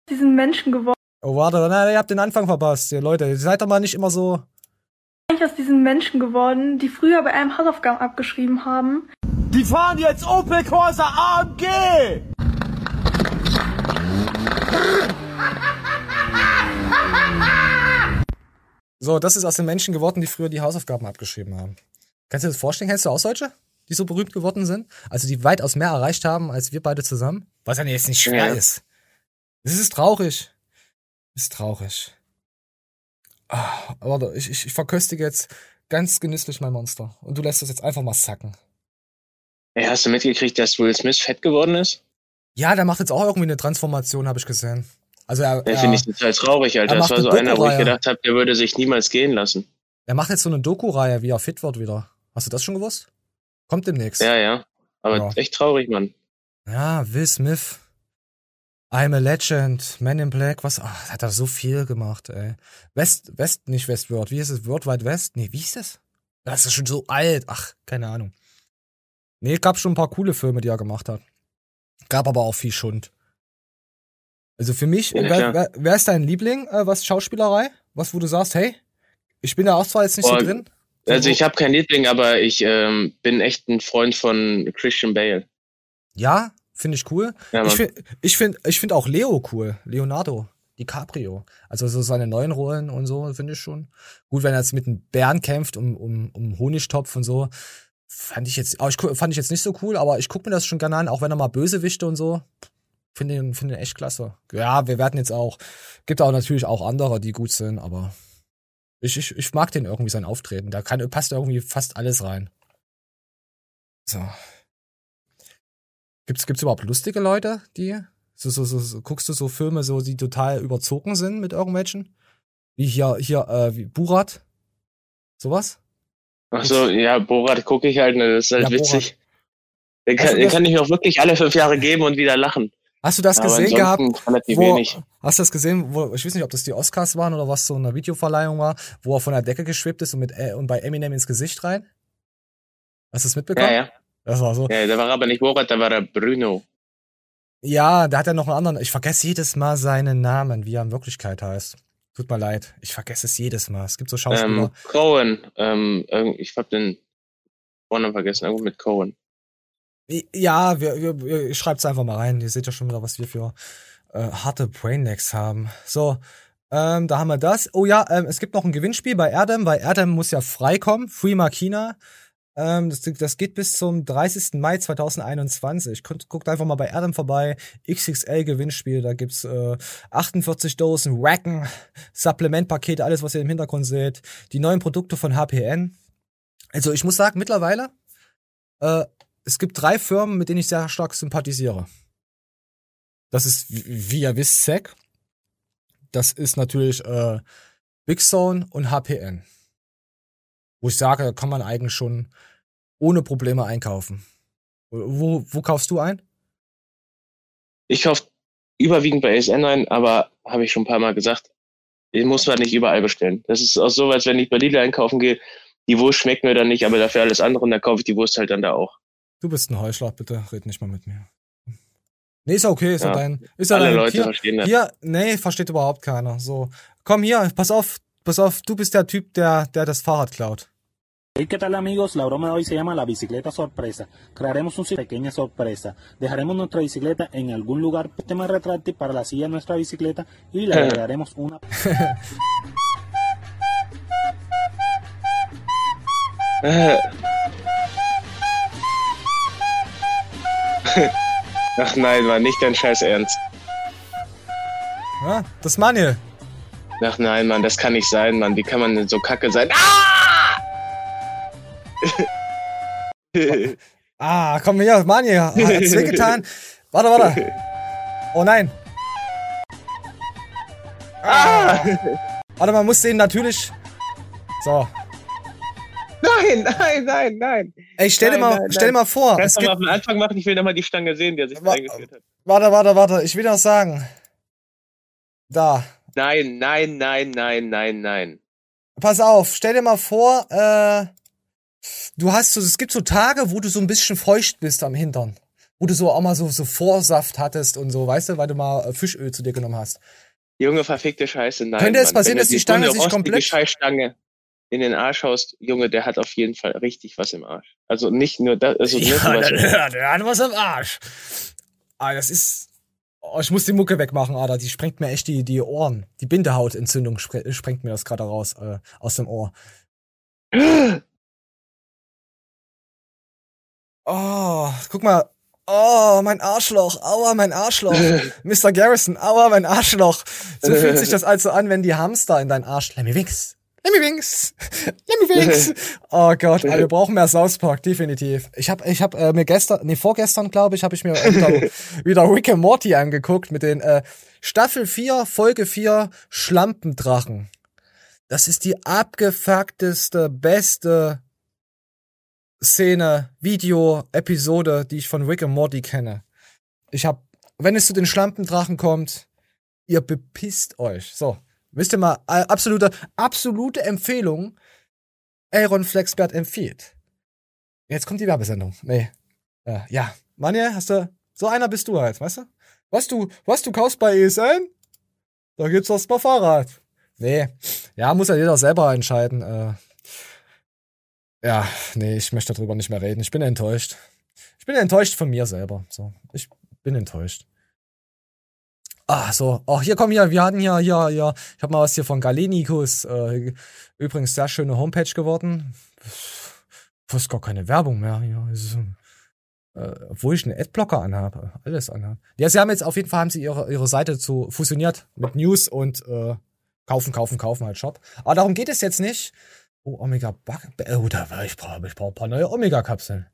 Diesen Menschen geworden. Oh, warte, nein, ihr habt den Anfang verpasst. Ja, Leute, ihr seid doch mal nicht immer so. Ich aus diesen Menschen geworden, die früher bei einem Hausaufgaben abgeschrieben haben. Die fahren jetzt Opel Corsa AMG! <laughs> So, das ist aus den Menschen geworden, die früher die Hausaufgaben abgeschrieben haben. Kannst du dir das vorstellen? Kennst du auch solche, die so berühmt geworden sind? Also die weitaus mehr erreicht haben als wir beide zusammen? Was ja jetzt nicht schwer ja. ist. Das ist traurig. Das ist traurig. Ah, warte, ich, ich, ich verköstige jetzt ganz genüsslich mein Monster. Und du lässt das jetzt einfach mal sacken. Hey, hast du mitgekriegt, dass Will Smith fett geworden ist? Ja, der macht jetzt auch irgendwie eine Transformation, habe ich gesehen. Also er, ja, finde ich total traurig, Alter. Das war so einer, wo ich gedacht habe, der würde sich niemals gehen lassen. Er macht jetzt so eine Doku-Reihe, wie er fit wird wieder. Hast du das schon gewusst? Kommt demnächst. Ja, ja. Aber ja. echt traurig, Mann. Ja, Will Smith. I'm a Legend, Man in Black, was, ach, hat er so viel gemacht, ey. West, West, nicht Westworld, wie ist es? World Wide West? Nee, wie ist das? Das ist schon so alt, ach, keine Ahnung. Nee, gab schon ein paar coole Filme, die er gemacht hat. Gab aber auch viel Schund. Also für mich, ja, wer, wer, ist dein Liebling, äh, was Schauspielerei? Was, wo du sagst, hey, ich bin da auch zwar jetzt nicht oh, so drin. Also ich habe keinen Liebling, aber ich ähm, bin echt ein Freund von Christian Bale. Ja, finde ich cool. Ja, ich finde ich find, ich find auch Leo cool, Leonardo DiCaprio. Also so seine neuen Rollen und so finde ich schon. Gut, wenn er jetzt mit einem Bären kämpft um, um, um Honigtopf und so, fand ich jetzt, ich, fand ich jetzt nicht so cool, aber ich gucke mir das schon gerne an, auch wenn er mal Bösewichte und so. Finde ihn, finde ihn echt klasse. Ja, wir werden jetzt auch, gibt auch natürlich auch andere, die gut sind, aber ich, ich, ich mag den irgendwie sein Auftreten. Da kann, passt irgendwie fast alles rein. So. Gibt's, gibt's überhaupt lustige Leute, die, so, so, so, so, guckst du so Filme, so, die total überzogen sind mit irgendwelchen? Wie hier, hier, äh, wie Burat? Sowas? Ach so, ja, Borat gucke ich halt, ne, das ist halt ja, witzig. Den kann, den kann ich mir auch wirklich alle fünf Jahre geben und wieder lachen. Hast du das Aber gesehen gehabt? Wo, hast du das gesehen, wo, ich weiß nicht, ob das die Oscars waren oder was so eine Videoverleihung war, wo er von der Decke geschwebt ist und mit äh, und bei Eminem ins Gesicht rein? Hast du es mitbekommen? Ja, ja. Das war so. Ja, da war aber nicht Borat, da war der Bruno. Ja, der hat ja noch einen anderen. Ich vergesse jedes Mal seinen Namen, wie er in Wirklichkeit heißt. Tut mir leid. Ich vergesse es jedes Mal. Es gibt so Schauspieler. Ähm, Cohen. Ähm, ich hab den Vornamen vergessen. Irgendwo mit Cohen. Ja, wir, wir, wir, ich schreib's einfach mal rein. Ihr seht ja schon wieder, was wir für äh, harte Brainlecks haben. So, ähm, da haben wir das. Oh ja, ähm, es gibt noch ein Gewinnspiel bei Erdem, weil Erdem muss ja freikommen. Free Makina. Ähm, das, das geht bis zum 30. Mai 2021. Guckt, einfach mal bei Erdem vorbei. XXL Gewinnspiel. Da gibt's äh, 48 Dosen Racken, Supplementpakete, alles, was ihr im Hintergrund seht. Die neuen Produkte von HPN. Also ich muss sagen, mittlerweile äh, es gibt drei Firmen, mit denen ich sehr stark sympathisiere. Das ist, wie ihr wisst, SEC. Das ist natürlich äh, Big Zone und HPN. Wo ich sage, da kann man eigentlich schon ohne Probleme einkaufen. Wo, wo kaufst du ein? Ich kaufe überwiegend bei ASN ein, aber habe ich schon ein paar Mal gesagt, den muss man nicht überall bestellen. Das ist auch so, als wenn ich bei Lidl einkaufen gehe. Die Wurst schmeckt mir dann nicht, aber dafür alles andere und dann kaufe ich die Wurst halt dann da auch. Du bist ein Heuschlag, bitte red nicht mal mit mir. Nee, ist okay, ist ja, Ja, dein. Ist ja alle dein, Leute hier, verstehen das. Hier, nee, versteht überhaupt keiner. So, komm hier, pass auf, pass auf, du bist der Typ, der, der das Fahrrad klaut. Hey, ¿qué tal amigos? La broma de hoy se llama la bicicleta sorpresa. Crearemos una pequeña sorpresa. Dejaremos nuestra bicicleta en algún lugar tema retráctil para la silla de nuestra bicicleta y le agregaremos una... <laughs> Ach nein, Mann, nicht dein Scheiß Ernst. Ja, das Manuel. Ach nein, Mann, das kann nicht sein, Mann. Wie kann man denn so kacke sein? Ah! Ah, komm hier, Manuel, hat's wehgetan? Warte, warte. Oh nein. Ah. Warte, man muss den natürlich. So. Nein, nein, nein, nein. Ey, stell dir Nein, mal, nein, stell dir mal vor, Kannst du mal gibt, am Anfang machen? Ich will nochmal die Stange sehen, der sich da eingeführt hat. warte, warte, warte, ich will noch sagen. Da. Nein, nein, nein, nein, nein, nein. Pass auf, stell dir mal vor, äh, du hast so, es gibt so Tage, wo du so ein bisschen feucht bist am Hintern. Wo du so auch mal so, so Vorsaft hattest und so, weißt du, weil du mal äh, Fischöl zu dir genommen hast. Junge, verfickte Scheiße, nein. Könnte es passieren, dass die dir Stange sich komplett- Scheißstange in den Arsch haust, Junge, der hat auf jeden Fall richtig was im Arsch. Also nicht nur das, also nur was im Arsch. <laughs> der hat was am Arsch. Ah, das ist. Oh, ich muss die Mucke wegmachen, Alter. Die sprengt mir echt die, die Ohren. Die Bindehautentzündung spre sprengt mir das gerade raus, äh, aus dem Ohr. <gasps> Oh, guck mal. Oh, mein Arschloch. Aua, mein Arschloch. <laughs> Mr. Garrison, aua, mein Arschloch. So fühlt sich das also an, wenn die Hamster in dein Arsch. Lemmy Winks. Lemmy Winks. <laughs> Oh Gott, Alter, wir brauchen mehr South Park, definitiv. Ich habe ich hab, äh, mir gestern, nee, vorgestern, glaube ich, habe ich mir wieder, <laughs> wieder Rick and Morty angeguckt mit den äh, Staffel 4, Folge 4, Schlampendrachen. Das ist die abgefuckteste, beste Szene, Video, Episode, die ich von Rick and Morty kenne. Ich hab, wenn es zu den Schlampendrachen kommt, ihr bepisst euch. So, wisst ihr mal, absolute, absolute Empfehlung. Aaron Flexbert empfiehlt. Jetzt kommt die Werbesendung. Nee. Äh, ja. Manja, hast du, so einer bist du halt, weißt du? Was du, was du kaufst bei ESN? Da gibt's das mal Fahrrad. Nee. Ja, muss ja jeder selber entscheiden. Äh, ja, nee, ich möchte darüber nicht mehr reden. Ich bin enttäuscht. Ich bin enttäuscht von mir selber. So, ich bin enttäuscht. Ah, so. Ach, hier komm hier, wir hatten hier, hier, hier. Ich habe mal was hier von Galenicus. Äh, übrigens sehr schöne Homepage geworden. Fast gar keine Werbung mehr. Es ist, äh, obwohl ich einen Adblocker anhabe. Alles anhabe. Ja, sie haben jetzt auf jeden Fall haben sie ihre, ihre Seite zu fusioniert mit News und äh, kaufen, kaufen, kaufen halt Shop. Aber darum geht es jetzt nicht. Oh, Omega Bug. Oh, da war ich brauche ich brauch ein paar neue Omega-Kapseln.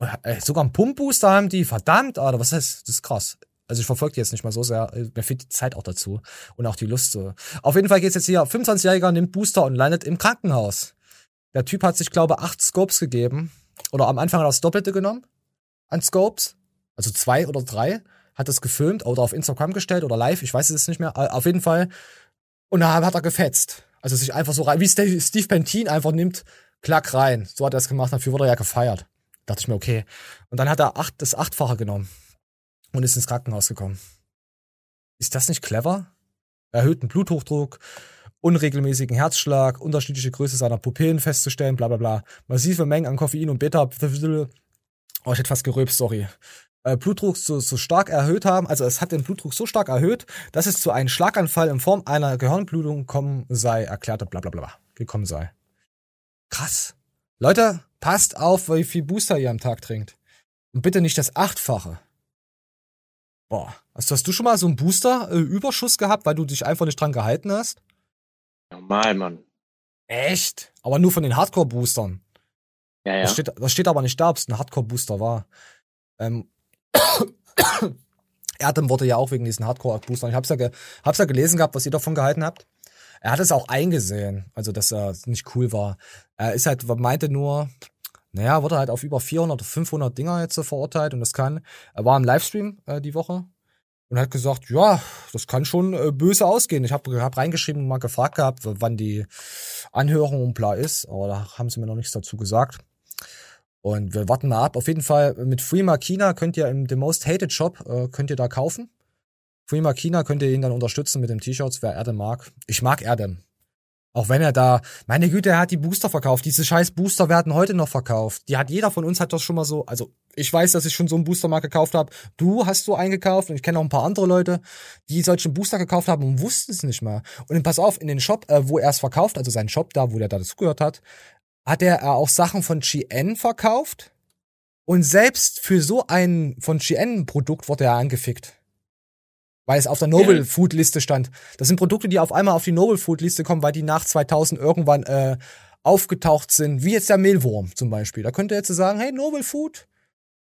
Äh, sogar einen Pump-Booster haben die. Verdammt, Alter, was heißt, das ist krass. Also ich verfolge die jetzt nicht mal so sehr. Mir fehlt die Zeit auch dazu. Und auch die Lust so. Auf jeden Fall geht's jetzt hier. 25-Jähriger nimmt Booster und landet im Krankenhaus. Der Typ hat sich, glaube acht Scopes gegeben. Oder am Anfang hat er das Doppelte genommen. An Scopes. Also zwei oder drei. Hat das gefilmt oder auf Instagram gestellt oder live. Ich weiß es nicht mehr. Äh, Auf jeden Fall. Und da hat er gefetzt. Also sich einfach so rein, wie Steve Pentin einfach nimmt, klack rein. So hat er es gemacht, dafür wurde er ja gefeiert. Dachte ich mir, okay. Und dann hat er acht, das Achtfache genommen und ist ins Krankenhaus gekommen. Ist das nicht clever? erhöhten Bluthochdruck, unregelmäßigen Herzschlag, unterschiedliche Größe seiner Pupillen festzustellen, bla bla bla. Massive Mengen an Koffein und Beta. Oh, ich hätte fast gerülpst, sorry. Äh, Blutdruck so, so stark erhöht haben, also es hat den Blutdruck so stark erhöht, dass es zu einem Schlaganfall in Form einer Gehirnblutung kommen sei, erklärte bla bla bla gekommen sei. Krass. Leute, passt auf, wie viel Booster ihr am Tag trinkt. Und bitte nicht das Achtfache. Boah. Hast, hast du schon mal so einen Booster-Überschuss gehabt, weil du dich einfach nicht dran gehalten hast? Normal, Mann. Echt? Aber nur von den Hardcore-Boostern. Ja, ja. Das steht, das steht aber nicht da, ob es ein Hardcore-Booster war. Ähm, <coughs> Erdem wurde ja auch wegen diesen Hardcore-Boostern. Ich hab's ja, ge hab's ja gelesen gehabt, was ihr davon gehalten habt. Er hat es auch eingesehen, also dass er nicht cool war. Er ist halt, meinte nur, naja, wurde halt auf über 400 oder 500 Dinger jetzt verurteilt und das kann. Er war im Livestream äh, die Woche und hat gesagt, ja, das kann schon äh, böse ausgehen. Ich habe hab reingeschrieben und mal gefragt gehabt, wann die Anhörung und bla ist, aber da haben sie mir noch nichts dazu gesagt. Und wir warten mal ab. Auf jeden Fall mit Free Makina könnt ihr im The Most Hated Shop äh, könnt ihr da kaufen. Free Makina könnt ihr ihn dann unterstützen mit dem T-Shirts, wer Erdem mag. Ich mag Erdem. Auch wenn er da, meine Güte, er hat die Booster verkauft. Diese scheiß Booster werden heute noch verkauft. Die hat jeder von uns hat das schon mal so, also ich weiß, dass ich schon so einen Booster mal gekauft habe. Du hast so eingekauft und ich kenne auch ein paar andere Leute, die solche Booster gekauft haben und wussten es nicht mal. Und pass auf, in den Shop, äh, wo er es verkauft, also sein Shop da, wo der da dazugehört hat, hat er äh, auch Sachen von GN verkauft. Und selbst für so ein von GN Produkt wurde er angefickt weil es auf der Noble Food Liste stand. Das sind Produkte, die auf einmal auf die Noble Food Liste kommen, weil die nach 2000 irgendwann äh, aufgetaucht sind, wie jetzt der Mehlwurm zum Beispiel. Da könnte er jetzt sagen, hey, Noble Food,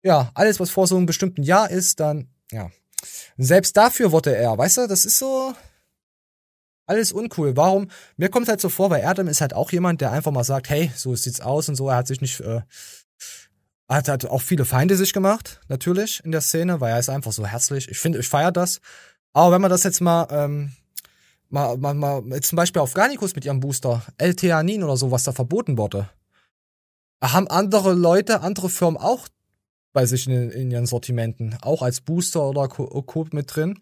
ja, alles, was vor so einem bestimmten Jahr ist, dann, ja. Selbst dafür wurde er, weißt du, das ist so alles uncool. Warum? Mir kommt halt so vor, weil Erdem ist halt auch jemand, der einfach mal sagt, hey, so sieht's aus und so. Er hat sich nicht, äh, hat halt auch viele Feinde sich gemacht, natürlich, in der Szene, weil er ist einfach so herzlich. Ich finde, ich feiere das. Aber wenn man das jetzt mal, ähm, mal, mal, mal jetzt zum Beispiel auf Garnicus mit ihrem Booster, L-Theanin oder so, was da verboten wurde, haben andere Leute, andere Firmen auch bei sich in, in ihren Sortimenten, auch als Booster oder Co. mit drin.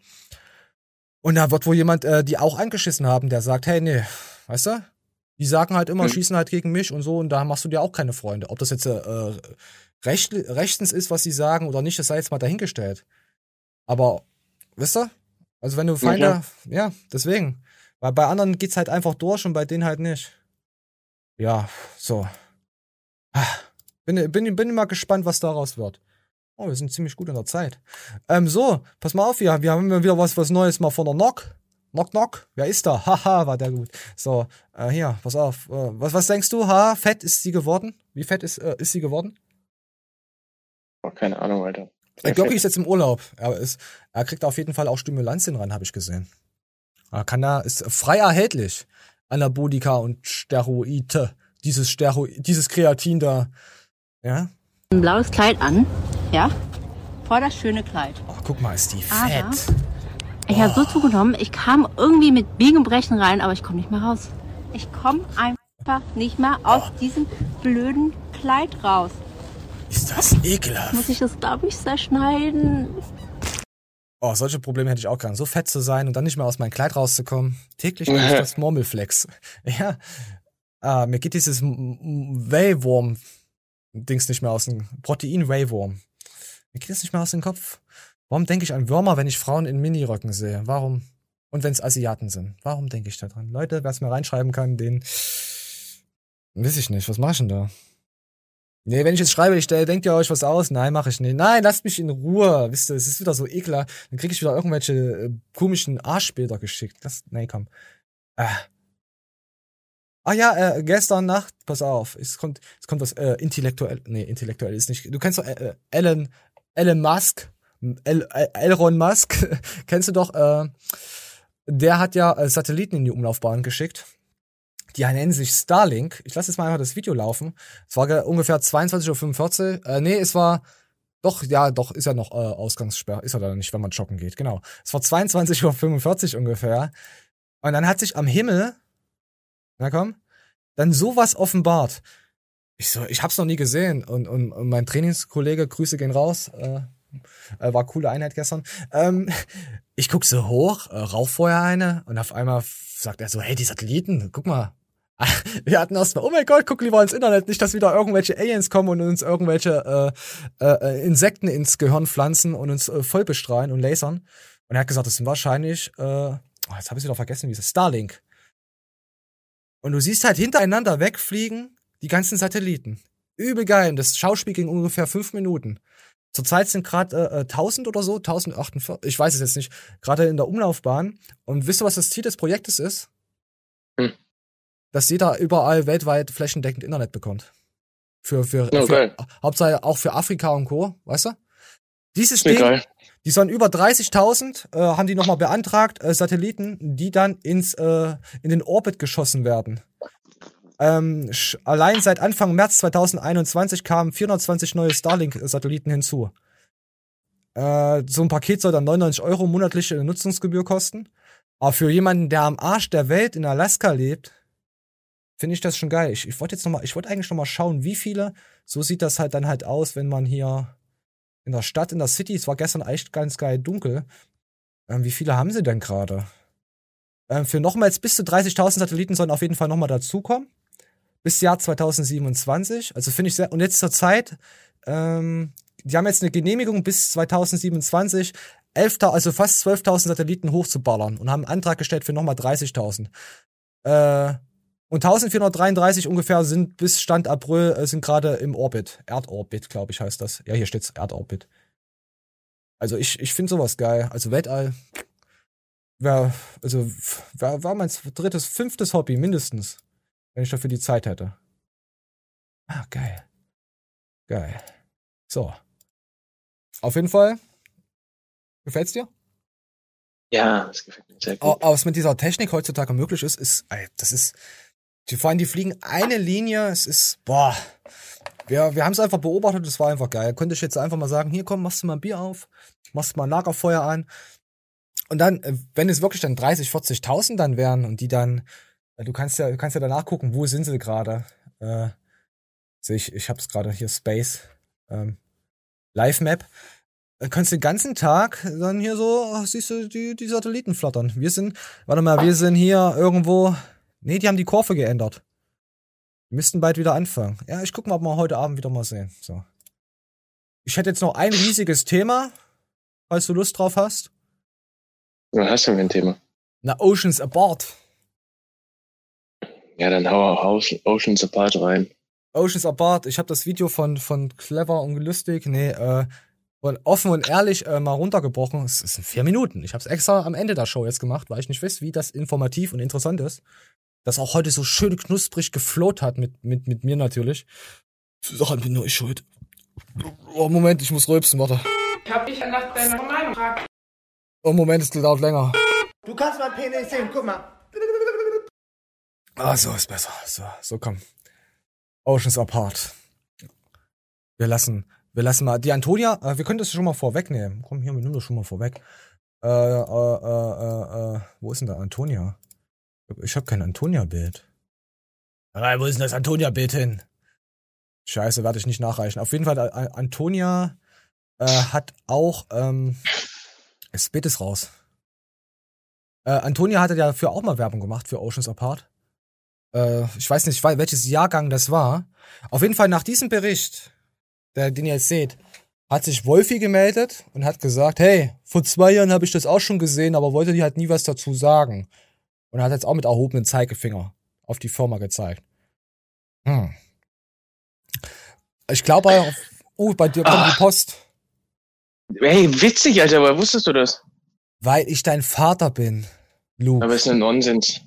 Und da wird wohl jemand, äh, die auch angeschissen haben, der sagt, hey, nee, weißt du, die sagen halt immer, mhm. schießen halt gegen mich und so, und da machst du dir auch keine Freunde. Ob das jetzt äh, recht, rechtens ist, was sie sagen oder nicht, das sei jetzt mal dahingestellt. Aber, wisst ihr, also wenn du Feinde, ja, ja, deswegen. Weil bei anderen geht's halt einfach durch und bei denen halt nicht. Ja, so. Bin, bin, bin mal gespannt, was daraus wird. Oh, wir sind ziemlich gut in der Zeit. Ähm, so, pass mal auf, wir, wir haben wieder was, was Neues mal von der Nock. Knock, knock. Wer ist da? <laughs> Haha, war der gut. So, äh, hier, pass auf. Äh, was, was denkst du? Ha, fett ist sie geworden? Wie fett ist, äh, ist sie geworden? Oh, keine Ahnung, Alter. Der Glocki ist jetzt im Urlaub. Er, ist, er kriegt auf jeden Fall auch Stimulantien ran, habe ich gesehen. Er kann da, ist frei erhältlich. Anabolika und Steroide. Dieses Stero, dieses Kreatin da. Ja? Ein blaues Kleid an. Ja? Voll das schöne Kleid. Oh, guck mal, ist die Aber fett. Ich oh. habe so zugenommen, ich kam irgendwie mit Biegen und Brechen rein, aber ich komme nicht mehr raus. Ich komme einfach nicht mehr aus oh. diesem blöden Kleid raus. Ist das ekelhaft. Muss ich das, glaube ich, zerschneiden? Oh, solche Probleme hätte ich auch gern. So fett zu sein und dann nicht mehr aus meinem Kleid rauszukommen. Täglich mache ich das Murmelflex. <laughs> Ja. Ah, mir geht dieses Wayworm-Dings nicht mehr aus dem Protein-Wayworm. Mir geht das nicht mehr aus dem Kopf. Warum denke ich an Würmer, wenn ich Frauen in Miniröcken sehe? Warum? Und wenn es Asiaten sind? Warum denke ich da dran? Leute, wer es mir reinschreiben kann, den. Weiß ich nicht. Was mach ich denn da? Nee, wenn ich jetzt schreibe, ich denkt ihr euch was aus? Nein, mache ich nicht. Nein, lasst mich in Ruhe. Wisst ihr, es ist wieder so ekler. Dann kriege ich wieder irgendwelche äh, komischen Arschbilder geschickt. Das, nee, komm. Ah. Ah ja, äh, gestern Nacht, pass auf, es kommt, es kommt was äh, intellektuell, nee, intellektuell ist nicht. Du kennst doch äh, äh Elon, Elon Musk, El, El, Elron Musk, <laughs> kennst du doch, äh, der hat ja äh, Satelliten in die Umlaufbahn geschickt die nennen sich Starlink. Ich lasse jetzt mal einfach das Video laufen. Es war ungefähr 22.45 Uhr. Äh, nee, es war. Doch, ja, doch, ist ja noch äh, Ausgangssperr. Ist er da nicht, wenn man joggen geht. Genau. Es war 22.45 Uhr ungefähr. Und dann hat sich am Himmel, na komm, dann sowas offenbart. Ich so, ich hab's noch nie gesehen. Und, und, und mein Trainingskollege, Grüße gehen raus, äh, Äh, war coole Einheit gestern. Ähm, ich guck so hoch, äh, rauch vorher eine und auf einmal sagt er so, hey, die Satelliten, guck mal. Wir hatten erstmal, oh mein Gott, guck lieber ins Internet, nicht, dass wieder irgendwelche Aliens kommen und uns irgendwelche äh, äh, Insekten ins Gehirn pflanzen und uns äh, voll bestrahlen und lasern. Und er hat gesagt, das sind wahrscheinlich, äh, oh, jetzt habe ich wieder vergessen, wie es ist, Starlink. Und du siehst halt hintereinander wegfliegen die ganzen Satelliten. Übel geil. Das Schauspiel ging ungefähr fünf Minuten. Zurzeit sind gerade äh, 1000 oder so, 1048, ich weiß es jetzt nicht, gerade in der Umlaufbahn. Und wisst ihr, was das Ziel des Projektes ist? Dass jeder überall weltweit flächendeckend Internet bekommt. Für, für, Oh, für. Hauptsache auch für Afrika und Co., weißt du? Dieses Ding, geil. die sollen über 30.000, äh, haben die nochmal beantragt, äh, Satelliten, die dann ins, äh, in den Orbit geschossen werden. Ähm, allein seit Anfang März 2021 kamen 420 neue Starlink-Satelliten hinzu. Äh, so ein Paket soll dann 99 Euro monatliche Nutzungsgebühr kosten. Aber für jemanden, der am Arsch der Welt in Alaska lebt, finde ich das schon geil. Ich, ich wollte jetzt noch mal, ich wollte eigentlich noch mal schauen, wie viele. So sieht das halt dann halt aus, wenn man hier in der Stadt, in der City, es war gestern echt ganz geil dunkel. Ähm, wie viele haben sie denn gerade? Ähm, für nochmals bis zu 30.000 Satelliten sollen auf jeden Fall nochmal dazukommen. Bis Jahr 2027. Also finde ich sehr. Und jetzt zur Zeit, ähm, die haben jetzt eine Genehmigung bis 2027, 11, also fast 12.000 Satelliten hochzuballern und haben einen Antrag gestellt für nochmal 30.000. Äh, und 1433 ungefähr sind bis Stand April äh, sind gerade im Orbit. Erdorbit, glaube ich, heißt das. Ja, hier steht's Erdorbit. Also ich, ich finde sowas geil. Also Weltall wär, also wär, war mein drittes, fünftes Hobby mindestens, wenn ich dafür die Zeit hätte. Ah, geil. Geil. So. Auf jeden Fall. Gefällt's dir? Ja, das gefällt mir sehr gut. Aber was mit dieser Technik heutzutage möglich ist, ist, das ist, die vor allem, die fliegen eine Linie, es ist, boah, wir, wir haben es einfach beobachtet, es war einfach geil. Könnte ich jetzt einfach mal sagen, hier komm, machst du mal ein Bier auf, machst mal ein Lagerfeuer an. Und dann, äh, wenn es wirklich dann 30, 40.000 dann wären und die dann, äh, du kannst ja, du kannst ja danach gucken, wo sind sie gerade. Äh, ich, ich hab's gerade hier, Space, ähm, Live Map. Dann kannst du den ganzen Tag dann hier so, siehst du, die, die Satelliten flattern. Wir sind, warte mal, wir sind hier irgendwo, nee, die haben die Kurve geändert. Wir müssten bald wieder anfangen. Ja, ich guck mal, ob wir heute Abend wieder mal sehen. So. Ich hätte jetzt noch ein riesiges Thema, falls du Lust drauf hast. Was hast du denn für ein Thema? Na, Oceans Apart. Ja, dann hau hau Oceans Apart rein. Oceans Apart. Ich habe das Video von, von Clever und Lustig, nee, äh, von offen und ehrlich äh, mal runtergebrochen. Es es sind vier Minuten. Ich habe es extra am Ende der Show jetzt gemacht, weil ich nicht weiß, wie das informativ und interessant ist. Das auch heute so schön knusprig gefloht hat mit, mit, mit mir natürlich. Daran bin nur ich schuld. Oh, Moment, ich muss rülpsen, warte. Ich hab dich nach deiner Meinung gefragt. Oh, Moment, es dauert länger. Du kannst mein Penis sehen, guck mal. Ah, so ist besser. So, so komm. Oceans Apart. Wir lassen, wir lassen mal. Die Antonia, äh, wir können das schon mal vorwegnehmen. Komm hier, wir nehmen das schon mal vorweg. Äh, äh, äh, äh, äh, wo ist denn da Antonia? Ich habe kein Antonia-Bild. Ah, wo ist denn das Antonia-Bild hin? Scheiße, werde ich nicht nachreichen. Auf jeden Fall, äh, Antonia äh, hat auch, ähm, das Bild ist raus. Äh, Antonia hatte dafür auch mal Werbung gemacht für Oceans Apart. Äh, ich weiß nicht, welches Jahrgang das war. Auf jeden Fall nach diesem Bericht, der, den ihr jetzt seht, hat sich Wolfi gemeldet und hat gesagt, hey, vor zwei Jahren habe ich das auch schon gesehen, aber wollte die halt nie was dazu sagen. Und hat jetzt auch mit erhobenen Zeigefinger auf die Firma gezeigt. Hm. Ich glaube, oh, bei dir kommt die Post. Hey, witzig, Alter, woher wusstest du das? Weil ich dein Vater bin, Luke. Aber ist ein Nonsens.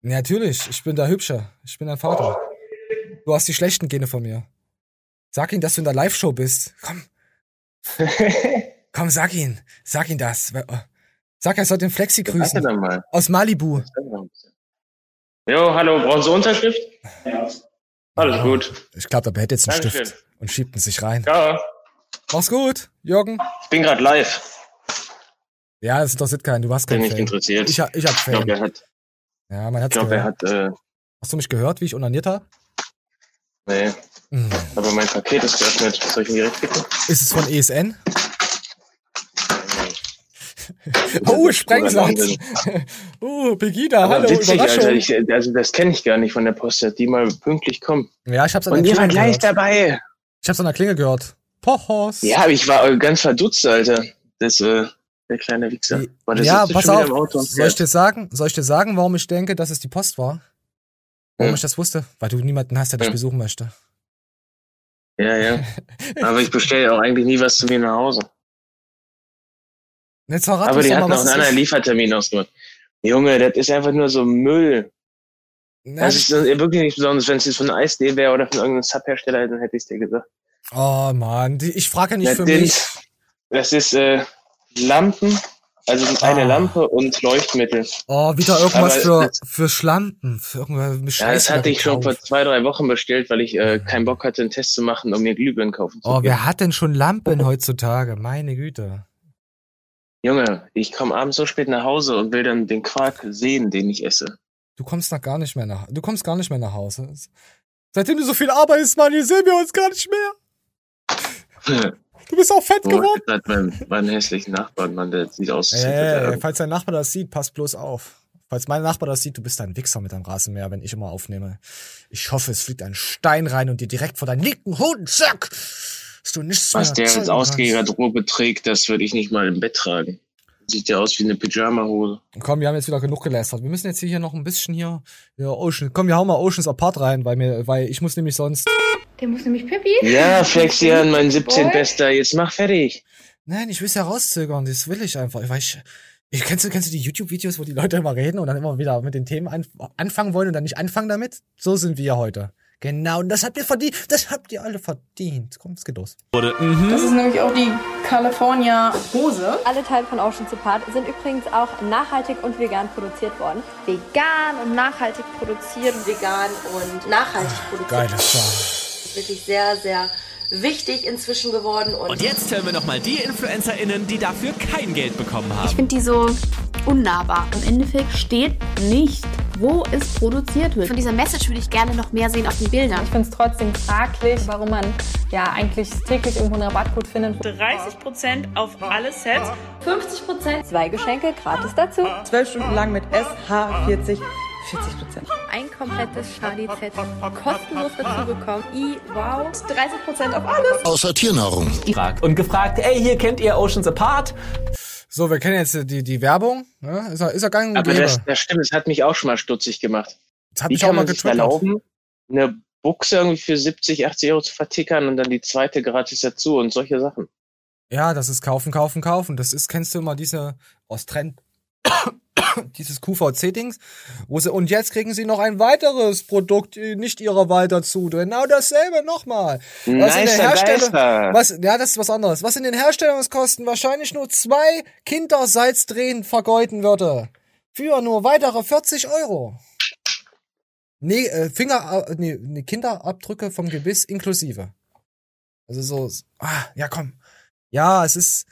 Natürlich, ich bin der Hübsche. Ich bin dein Vater. Du hast die schlechten Gene von mir. Sag ihm, dass du in der Live-Show bist. Komm. <laughs> Komm, sag ihn. Sag ihn das. Sag, er soll den Flexi grüßen. Dann mal. Aus Malibu. Jo, hallo, brauchen Sie Unterschrift? Ja. Alles gut. Ich glaube, der behält jetzt einen Dankeschön. Stift und schiebt ihn sich rein. Ja, Mach's gut, Jürgen. ich bin gerade live. Ja, das interessiert keinen. Du hast Bin keinen nicht Fan. interessiert. Ich, ich hab Ich Fan. glaube, er hat, ja, man ich hat's glaub, er gehört. hat, äh, Hast du mich gehört, wie ich onaniert habe? nee. Hm. Aber mein Paket ist geöffnet. Soll ich ihn direkt klicken? Ist es von ESN? <laughs> Oh, Sprengsatz. Oh, <laughs> Pegida, Aber hallo, witzig, Überraschung. Alter. Ich, also das kenne ich gar nicht von der Post, dass die mal pünktlich kommen. ja, ich hab's an Und der die war Klingel gleich gehört. dabei. Ich hab's an der Klingel gehört. Pochos. Ja, aber ich war äh, ganz verdutzt, Alter. Das, äh, der kleine Wichser. Boah, ja, pass auf. Soll ich dir sagen, soll ich dir sagen, warum ich denke, dass es die Post war? Warum Ja. ich das wusste? Weil du niemanden hast, der dich Ja. besuchen möchte. Ja, ja. <laughs> Aber ich bestelle auch eigentlich nie was zu mir nach Hause. Jetzt verrat aber die hatten auch was einen anderen. Liefertermin ausgemacht. Junge, das ist einfach nur so Müll. Na, Das ist wirklich nicht besonders. Wenn es jetzt von Eis.de wäre oder von irgendeinem Sub-Hersteller, dann hätte ich es dir gesagt. Oh Mann, die, ich frage ja nicht Das für mich. Das ist äh, Lampen, also eine Ah. Lampe und Leuchtmittel. Oh, wieder irgendwas Aber für, das- für Schlampen. Für irgendwas Ja, das hatte ich schon vor zwei, drei Wochen bestellt, weil ich äh, keinen Bock hatte, einen Test zu machen, um mir Glühbirnen kaufen zu Oh, gehen. wer hat denn schon Lampen heutzutage? Meine Güte. Junge, ich komme abends so spät nach Hause und will dann den Quark sehen, den ich esse. Du kommst noch gar nicht mehr nach, du kommst gar nicht mehr nach Hause. Seitdem du so viel arbeitest, Mann, hier sehen wir uns gar nicht mehr. <laughs> Du bist auch fett geworden. gerade meinen, meinen hässlichen Nachbarn, Mann, der sieht aus. hätte Ey, der- falls dein Nachbar das sieht, pass bloß auf. Falls mein Nachbar das sieht, du bist ein Wichser mit deinem Rasenmäher, wenn ich immer aufnehme. Ich hoffe, es fliegt ein Stein rein und dir direkt vor deinen linken Hodensack. Dass du nichts Was mehr der als zeigen Ausgehgarderobe trägt, das würde ich nicht mal im Bett tragen. Sieht ja aus wie eine Pyjama-Hose. Komm, wir haben jetzt wieder genug gelästert. Wir müssen jetzt hier noch ein bisschen hier, ja, Ocean. Komm, wir hauen mal Oceans Apart rein, weil mir, weil ich muss nämlich sonst. Der muss nämlich Pippi. Ja, Flexian, mein 17 Boy. Bester, jetzt mach fertig. Nein, ich will es herauszögern, das will ich einfach. Ich, ich, kennst, du, kennst du die YouTube-Videos, wo die Leute immer reden und dann immer wieder mit den Themen an, anfangen wollen und dann nicht anfangen damit? So sind wir heute. Genau, und das habt ihr verdient. Das habt ihr alle verdient. Komm, es geht los. Das ist nämlich auch die California Hose. Alle Teile von Oceans Apart sind übrigens auch nachhaltig und vegan produziert worden. vegan und nachhaltig produziert, vegan und nachhaltig produziert. Geiles Schwein. Das ist wirklich sehr, sehr wichtig inzwischen geworden. Und, Und jetzt hören wir nochmal die InfluencerInnen, die dafür kein Geld bekommen haben. Ich finde die so unnahbar. Im Endeffekt steht nicht, wo es produziert wird. Von dieser Message würde ich gerne noch mehr sehen auf den Bildern. Ich finde es trotzdem fraglich, warum man ja eigentlich täglich irgendwo einen Rabattcode findet. 30% auf alle Sets. 50% zwei Geschenke gratis dazu. 12 Stunden lang mit SH40. 40%. ein komplettes Charlie-Set kostenlos dazu bekommen. I, wow. 30% auf alles. Außer Tiernahrung. Gefragt und gefragt, ey, hier kennt ihr Oceans Apart? So, wir kennen jetzt die, die Werbung. Ne? Ist er, ist er gang und Aber das, das stimmt, das hat mich auch schon mal stutzig gemacht. Das hat Wie mich auch kann mal man sich erlauben, eine Buchse irgendwie für 70, 80 Euro zu vertickern und dann die zweite gratis dazu und solche Sachen. Ja, das ist kaufen, kaufen, kaufen. Das ist, kennst du immer diese aus Trend, dieses QVC-Dings, wo sie, und jetzt kriegen sie noch ein weiteres Produkt, äh, nicht ihrer Wahl dazu. Genau dasselbe nochmal. Was in Nicer der Herstellung, Geister. was, ja, das ist was anderes. Was in den Herstellungskosten wahrscheinlich nur zwei Kindersalzdrehen vergeuden würde. Für nur weitere 40 Euro. Nee, äh, Finger, äh, nee, nee, Kinderabdrücke vom Gebiss inklusive. Also so, ah, ja komm. Ja, es ist,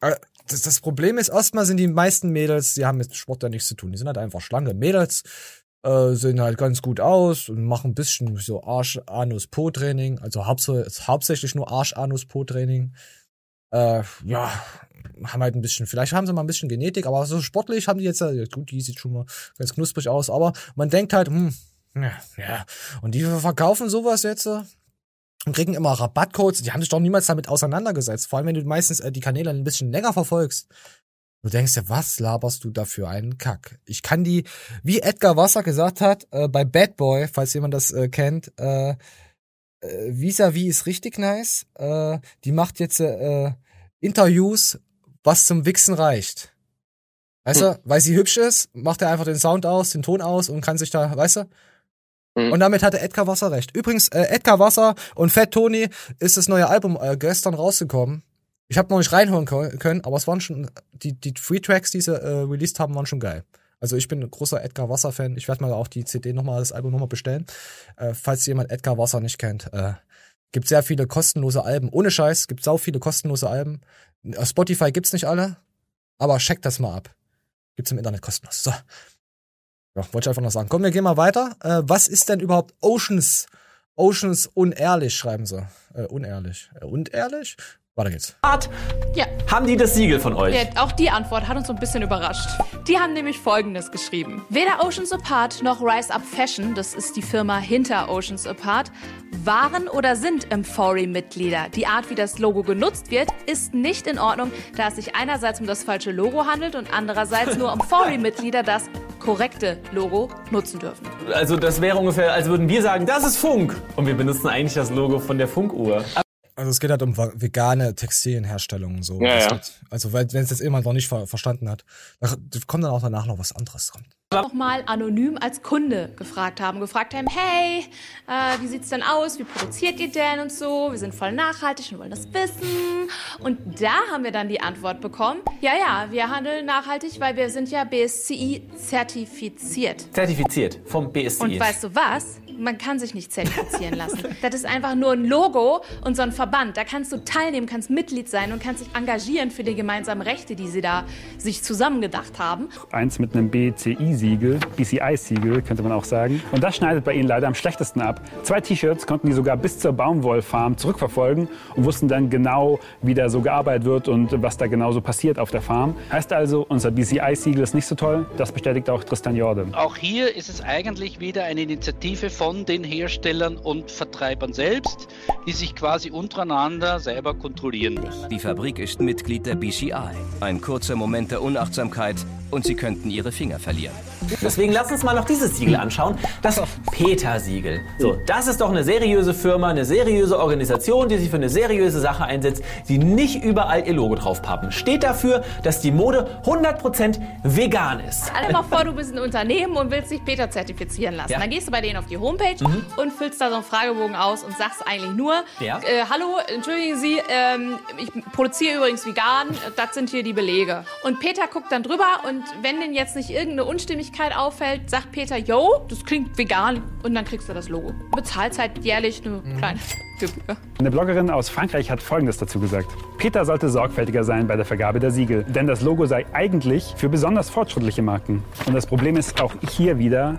äh, das, das Problem ist, erstmal sind die meisten Mädels, die haben mit Sport ja nichts zu tun. Die sind halt einfach schlanke Mädels, äh, sehen halt ganz gut aus und machen ein bisschen so Arsch-Anus-Po-Training. Also hauptsächlich, nur Arsch-Anus-Po-Training. Äh, ja, haben halt ein bisschen, vielleicht haben sie mal ein bisschen Genetik, aber so sportlich haben die jetzt, ja, gut, die sieht schon mal ganz knusprig aus, aber man denkt halt, hm, ja, ja. Und die verkaufen sowas jetzt äh, und kriegen immer Rabattcodes. Die haben sich doch niemals damit auseinandergesetzt. Vor allem, wenn du meistens äh, die Kanäle ein bisschen länger verfolgst. Du denkst dir, was laberst du da für einen Kack? Ich kann die, wie Edgar Wasser gesagt hat, äh, bei Bad Boy, falls jemand das äh, kennt, äh, äh, Vis-a-vis ist richtig nice. Äh, die macht jetzt äh, Interviews, was zum Wichsen reicht. Weißt du, weil sie hübsch ist, macht er einfach den Sound aus, den Ton aus und kann sich da, weißt du? Und damit hatte Edgar Wasser recht. Übrigens, äh, Edgar Wasser und Fat Tony ist das neue Album äh, gestern rausgekommen. Ich habe noch nicht reinhören können, aber es waren schon, die, die Free Tracks, die sie äh, released haben, waren schon geil. Also ich bin ein großer Edgar Wasser-Fan. Ich werde mal auch die CD nochmal, das Album nochmal bestellen. Äh, falls jemand Edgar Wasser nicht kennt. Äh, gibt sehr viele kostenlose Alben. Ohne Scheiß, gibt sau viele kostenlose Alben. Auf Spotify gibt's nicht alle, aber checkt das mal ab. Gibt's im Internet kostenlos. So. Ja, wollte ich einfach noch sagen. Komm, wir gehen mal weiter. Äh, was ist denn überhaupt Oceans? Oceans unehrlich, schreiben sie. Äh, unehrlich. Äh, unehrlich? Weiter geht's. Ja. Haben die das Siegel von euch? Ja, auch die Antwort hat uns so ein bisschen überrascht. Die haben nämlich Folgendes geschrieben. Weder Oceans Apart noch Rise Up Fashion, das ist die Firma hinter Oceans Apart, waren oder sind Emfori-Mitglieder. Die Art, wie das Logo genutzt wird, ist nicht in Ordnung, da es sich einerseits um das falsche Logo handelt und andererseits nur <laughs> Emfori-Mitglieder das korrekte Logo nutzen dürfen. Also das wäre ungefähr, als würden wir sagen, das ist Funk. Und wir benutzen eigentlich das Logo von der Funkuhr. Also es geht halt um vegane Textilienherstellung. So. Ja, Das ja. geht- Also weil wenn es jetzt jemand noch nicht ver verstanden hat, da kommt dann auch danach noch was anderes dran. nochmal anonym als Kunde gefragt haben. Gefragt haben, hey, äh, wie sieht's denn aus? Wie produziert ihr denn und so? Wir sind voll nachhaltig und wollen das wissen. Und da haben wir dann die Antwort bekommen, ja, ja, wir handeln nachhaltig, weil wir sind ja BSCI zertifiziert. Zertifiziert vom BSI. Und weißt du was? Man kann sich nicht zertifizieren lassen. Das ist einfach nur ein Logo und so ein Verband. Da kannst du teilnehmen, kannst Mitglied sein und kannst dich engagieren für die gemeinsamen Rechte, die sie da sich zusammengedacht haben. Eins mit einem BCI-Siegel, BCI-Siegel könnte man auch sagen. Und das schneidet bei ihnen leider am schlechtesten ab. Zwei T-Shirts konnten die sogar bis zur Baumwollfarm zurückverfolgen und wussten dann genau, wie da so gearbeitet wird und was da genau so passiert auf der Farm. Heißt also, unser BCI-Siegel ist nicht so toll. Das bestätigt auch Tristan Jordan. Auch hier ist es eigentlich wieder eine Initiative von den Herstellern und Vertreibern selbst, die sich quasi untereinander selber kontrollieren müssen. Die Fabrik ist Mitglied der BCI. Ein kurzer Moment der Unachtsamkeit und sie könnten ihre Finger verlieren. Deswegen lass uns mal noch dieses Siegel anschauen. Das Peter-Siegel. So, das ist doch eine seriöse Firma, eine seriöse Organisation, die sich für eine seriöse Sache einsetzt, die nicht überall ihr Logo draufpappen. Steht dafür, dass die Mode 100% vegan ist. Stell dir mal vor, du bist ein Unternehmen und willst dich Peter zertifizieren lassen. Ja. Dann gehst du bei denen auf die Homepage Mhm. und füllst da so einen Fragebogen aus und sagst eigentlich nur, Ja. äh, hallo, entschuldigen Sie, ähm, ich produziere übrigens vegan, das sind hier die Belege. Und Peter guckt dann drüber und wenn denn jetzt nicht irgendeine Unstimmigkeit auffällt, sagt Peter, yo, das klingt vegan und dann kriegst du das Logo. Du bezahlst halt jährlich eine kleine Gebühr. Eine Bloggerin aus Frankreich hat Folgendes dazu gesagt. Peter sollte sorgfältiger sein bei der Vergabe der Siegel, denn das Logo sei eigentlich für besonders fortschrittliche Marken. Und das Problem ist auch hier wieder,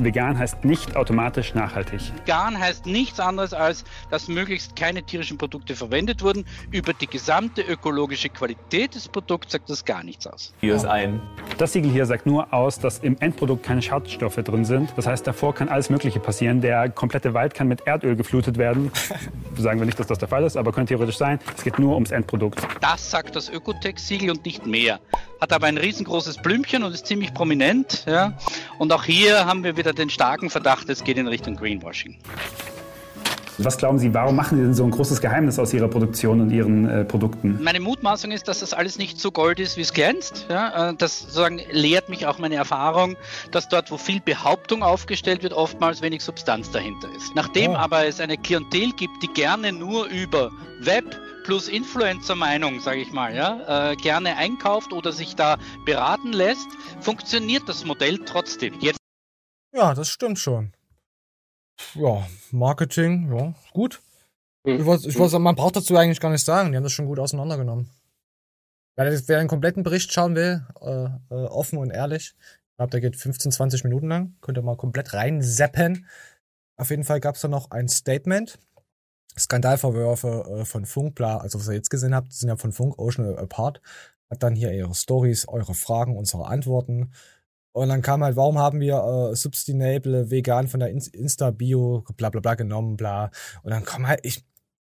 vegan heißt nicht automatisch nachhaltig. Vegan heißt nichts anderes als, dass möglichst keine tierischen Produkte verwendet wurden. Über die gesamte ökologische Qualität des Produkts sagt das gar nichts aus. Hier ist ein. Das Siegel hier sagt nur aus, dass im Endprodukt keine Schadstoffe drin sind. Das heißt, davor kann alles Mögliche passieren. Der komplette Wald kann mit Erdöl geflutet werden. <laughs> Sagen wir nicht, dass das der Fall ist, aber könnte theoretisch sein. Es geht nur ums Endprodukt. Das sagt das Ökotex-Siegel und nicht mehr. Hat aber ein riesengroßes Blümchen und ist ziemlich prominent. Ja? Und auch hier haben wir wieder den starken Verdacht, es geht in Richtung Greenwashing. Was glauben Sie, warum machen Sie denn so ein großes Geheimnis aus Ihrer Produktion und Ihren äh, Produkten? Meine Mutmaßung ist, dass das alles nicht so gold ist, wie es glänzt. Ja, äh, das sozusagen lehrt mich auch meine Erfahrung, dass dort, wo viel Behauptung aufgestellt wird, oftmals wenig Substanz dahinter ist. Nachdem Oh. aber es eine Klientel gibt, die gerne nur über Web plus Influencer-Meinung, sage ich mal, ja, äh, gerne einkauft oder sich da beraten lässt, funktioniert das Modell trotzdem. Jetzt Ja, das stimmt schon. Ja, Marketing, ja, gut. Ich wollte, ich wollte, man braucht dazu eigentlich gar nicht sagen. Die haben das schon gut auseinandergenommen. Wer, wer einen kompletten Bericht schauen will, äh, äh, offen und ehrlich, ich glaube, der geht 15, 20 Minuten lang. Könnt ihr mal komplett reinseppen. Auf jeden Fall gab es da noch ein Statement. Skandalvorwürfe äh, von Funk, bla, also was ihr jetzt gesehen habt, sind ja von Funk Ocean Apart. Hat dann hier ihre Stories, eure Fragen, unsere Antworten. Und dann kam halt, warum haben wir äh, Substinable vegan von der In- Insta-Bio, bla bla bla genommen, bla. Und dann kommen halt, ich,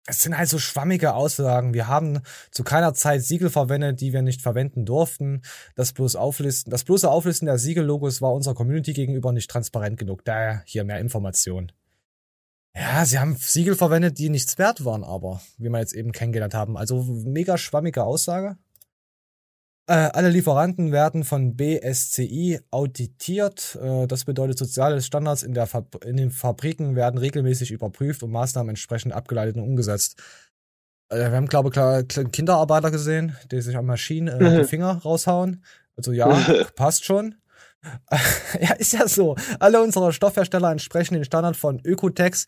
es sind halt so schwammige Aussagen. Wir haben zu keiner Zeit Siegel verwendet, die wir nicht verwenden durften. Das bloß Auflisten, das bloße Auflisten der Siegellogos war unserer Community gegenüber nicht transparent genug. Daher hier mehr Informationen. Ja, sie haben Siegel verwendet, die nichts wert waren, aber wie wir jetzt eben kennengelernt haben. Also mega schwammige Aussage. Äh, alle Lieferanten werden von BSCI auditiert. Äh, das bedeutet, soziale Standards in, der Fab in den Fabriken werden regelmäßig überprüft und Maßnahmen entsprechend abgeleitet und umgesetzt. Äh, wir haben, glaube ich, Kinderarbeiter gesehen, die sich an Maschinen äh, die <laughs> Finger raushauen. Also ja, <laughs> passt schon. <laughs> ja, ist ja so. Alle unsere Stoffhersteller entsprechen den Standard von Ökotex.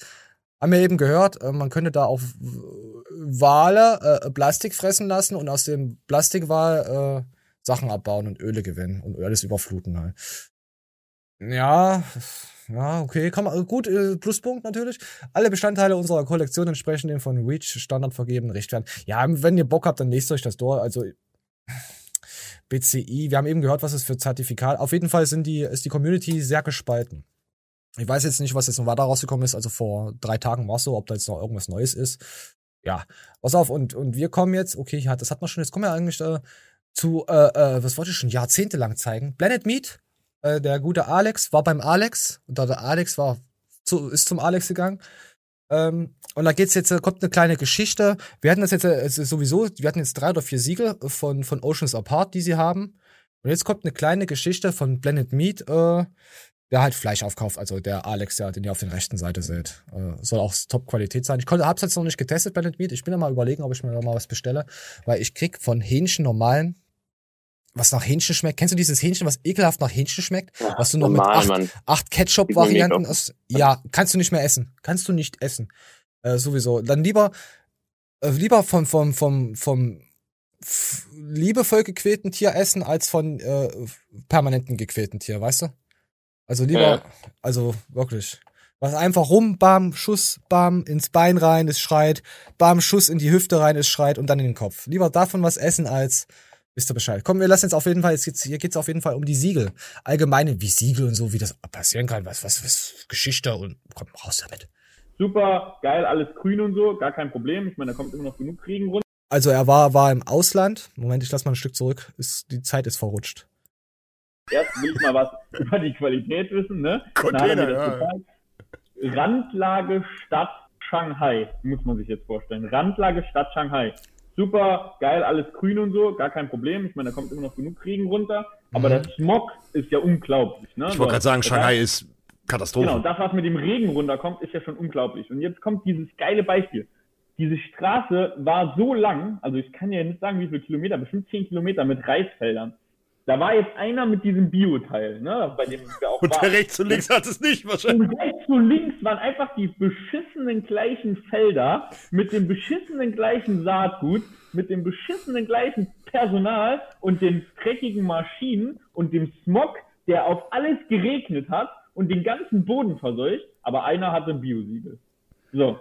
Haben wir eben gehört, äh, man könnte da auf Wale äh, Plastik fressen lassen und aus dem Plastikwal äh, Sachen abbauen und Öle gewinnen und alles überfluten halt. Ja, Ja, okay, kann man, gut, äh, Pluspunkt natürlich. Alle Bestandteile unserer Kollektion entsprechen dem von Reach Standard vergebenen Richtwert. Ja, wenn ihr Bock habt, dann lest euch das durch. Also BCI, wir haben eben gehört, was es für Zertifikat. Auf jeden Fall sind die, ist die Community sehr gespalten. Ich weiß jetzt nicht, was jetzt noch weiter rausgekommen ist. Also vor drei Tagen war es so, ob da jetzt noch irgendwas Neues ist. Ja, pass auf, und, und wir kommen jetzt, okay, ja, das hat man schon, jetzt kommen wir eigentlich äh, zu, äh, äh, was wollte ich schon jahrzehntelang zeigen? Planet Meat, äh, der gute Alex war beim Alex und da der Alex war zu, ist zum Alex gegangen. Ähm, und da geht's jetzt, kommt eine kleine Geschichte. Wir hatten das jetzt äh, sowieso, wir hatten jetzt drei oder vier Siegel von, von Oceans Apart, die sie haben. Und jetzt kommt eine kleine Geschichte von Planet Meat, äh, der halt Fleisch aufkauft, also der Alex, der, den ihr auf der rechten Seite seht. Äh, soll auch Top-Qualität sein. Ich konnte, hab's jetzt noch nicht getestet, Planet Meat. Ich bin ja mal überlegen, ob ich mir noch mal was bestelle, weil ich krieg von Hähnchen normalen was nach Hähnchen schmeckt. Kennst du dieses Hähnchen, was ekelhaft nach Hähnchen schmeckt? Ja, was du noch normal, mit acht, acht Ketchup-Varianten aus. Ja, kannst du nicht mehr essen. Kannst du nicht essen. Äh, sowieso. Dann lieber, äh, lieber vom, vom, vom, vom liebevoll gequälten Tier essen, als von äh, permanenten gequälten Tier, weißt du? Also lieber, Ja. also wirklich. Was einfach rum, bam, Schuss, bam, ins Bein rein, es schreit, bam, Schuss in die Hüfte rein, es schreit und dann in den Kopf. Lieber davon was essen als, wisst ihr Bescheid. Komm, wir lassen jetzt auf jeden Fall, jetzt geht's, hier geht's auf jeden Fall um die Siegel. Allgemeine, wie Siegel und so, wie das passieren kann, was, was, was, Geschichte und komm, raus damit. Super, geil, alles grün und so, gar kein Problem. Ich meine, da kommt immer noch genug Kriegen runter. Also er war, war im Ausland. Moment, ich lass mal ein Stück zurück. Ist, die Zeit ist verrutscht. Erst will ich mal was <laughs> über die Qualität wissen, ne? Container, er ja. Randlage Stadt Shanghai, muss man sich jetzt vorstellen. Randlage Stadt Shanghai. Super, geil, alles grün und so, gar kein Problem. Ich meine, da kommt immer noch genug Kriegen runter. Aber Mhm. der Smog ist ja unglaublich, ne? Ich wollte gerade sagen, Shanghai ist Katastrophe. Genau, das, was mit dem Regen runterkommt, ist ja schon unglaublich. Und jetzt kommt dieses geile Beispiel. Diese Straße war so lang, also ich kann ja nicht sagen, wie viele Kilometer, bestimmt 10 Kilometer mit Reisfeldern. Da war jetzt einer mit diesem Bio-Teil, ne, bei dem wir auch Und der waren. rechts und links hat es nicht wahrscheinlich. Und rechts und links waren einfach die beschissenen gleichen Felder mit dem beschissenen gleichen Saatgut, mit dem beschissenen gleichen Personal und den dreckigen Maschinen und dem Smog, der auf alles geregnet hat und den ganzen Boden verseucht, aber einer hatte ein Biosiegel. So,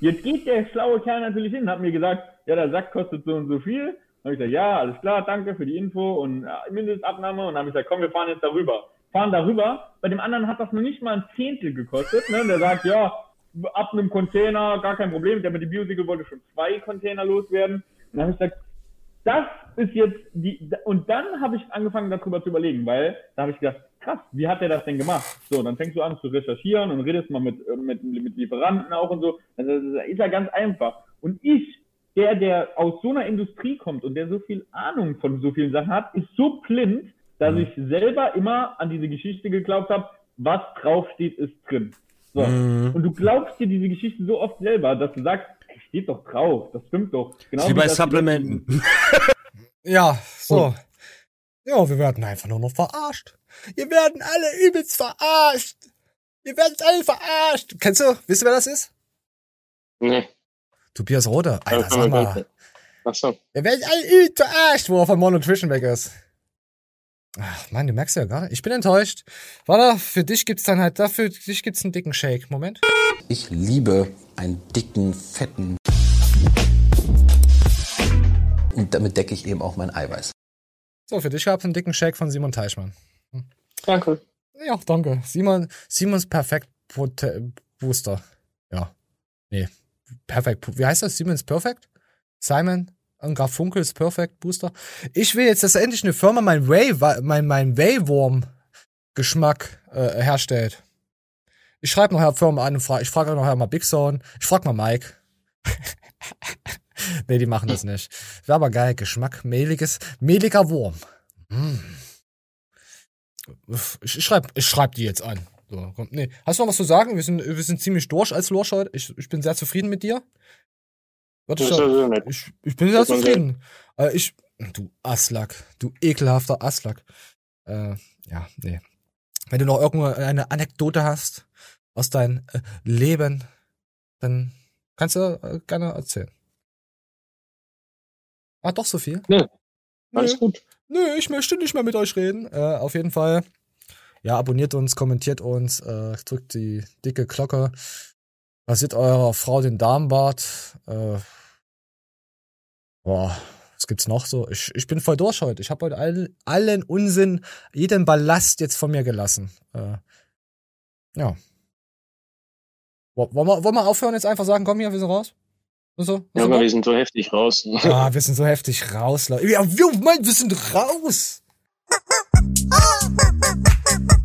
jetzt geht der schlaue Kerl natürlich hin und hat mir gesagt, ja, der Sack kostet so und so viel. Dann habe ich gesagt, ja, alles klar, danke für die Info und ja, Mindestabnahme. Und dann habe ich gesagt, komm, wir fahren jetzt darüber. Fahren darüber. Bei dem anderen hat das noch nicht mal ein Zehntel gekostet. Ne? Der sagt, ja, ab einem Container, gar kein Problem. Der mit dem Biosiegel wollte schon zwei Container loswerden. Und dann habe ich gesagt, das ist jetzt die, und dann habe ich angefangen darüber zu überlegen, weil da habe ich gedacht, krass, wie hat der das denn gemacht? So, dann fängst du an zu recherchieren und redest mal mit, äh, mit, mit Lieferanten auch und so. Also, das ist ja ganz einfach. Und ich, der, der aus so einer Industrie kommt und der so viel Ahnung von so vielen Sachen hat, ist so blind, dass ich selber immer an diese Geschichte geglaubt habe, was draufsteht, ist drin. So. Mhm. Und du glaubst dir diese Geschichte so oft selber, dass du sagst, steht doch drauf, das stimmt doch. Genau Wie bei Supplementen. <laughs> Ja, so. Ja, wir werden einfach nur noch verarscht. Wir werden alle übelst verarscht. Wir werden alle verarscht. Kennst du? Wisst ihr, wer das ist? Nee. Tobias Rode. Alter, sag mal. Ach so. Wir werden alle übelst verarscht, wo er von Monotrition weg ist. Ach, Mann, du merkst ja gerade. Ich bin enttäuscht. Warte, für dich gibt's dann halt, dafür für dich gibt's einen dicken Shake. Moment. Ich liebe einen dicken, fetten. Und damit decke ich eben auch mein Eiweiß. So, für dich gab's einen dicken Shake von Simon Teichmann. Danke. Ja, danke. Simon, Simons Perfekt Booster. Ja. Nee. Perfekt. Wie heißt das? Siemens Perfect? Simon und Garfunkels Perfect Booster. Ich will jetzt, dass endlich eine Firma mein Whey, mein, mein Whey-Worm Geschmack äh, herstellt. Ich schreibe nachher Firma an und frage, ich frage nachher mal Big Zone. Ich frage mal Mike. <laughs> nee, die machen das nicht. Wäre aber geil. Geschmack, mehliges, mehliger Wurm. Mm. Ich, ich schreibe ich schreib die jetzt an. So, komm, nee. Hast du noch was zu sagen? Wir sind, wir sind ziemlich durch als Lorsch heute. Ich, ich bin sehr zufrieden mit dir. Warte, so nett. ich, ich bin sehr zufrieden. Äh, ich, du Aslak, du ekelhafter Aslak. Äh, ja, nee. Wenn du noch irgendeine Anekdote hast aus deinem äh, Leben, dann kannst du äh, gerne erzählen. Ah, doch so viel? Nö. Alles Nö. gut. Nö, ich möchte nicht mehr mit euch reden. Äh, auf jeden Fall. Ja, abonniert uns, kommentiert uns, äh, drückt die dicke Glocke. Rasiert eurer Frau den Darmbart. Äh, boah, was gibt's noch so? Ich, ich bin voll durch heute. Ich habe heute all, allen Unsinn, jeden Ballast jetzt von mir gelassen. Äh, ja. Wo- Wollen wir, wollen wir aufhören jetzt einfach sagen, komm hier, wir sind raus? Und so? Ja, aber wir sind so heftig raus. Ah, wir sind so heftig raus, Leute. Ja, wir, Mann, wir sind raus. Ha ha ha ha ha!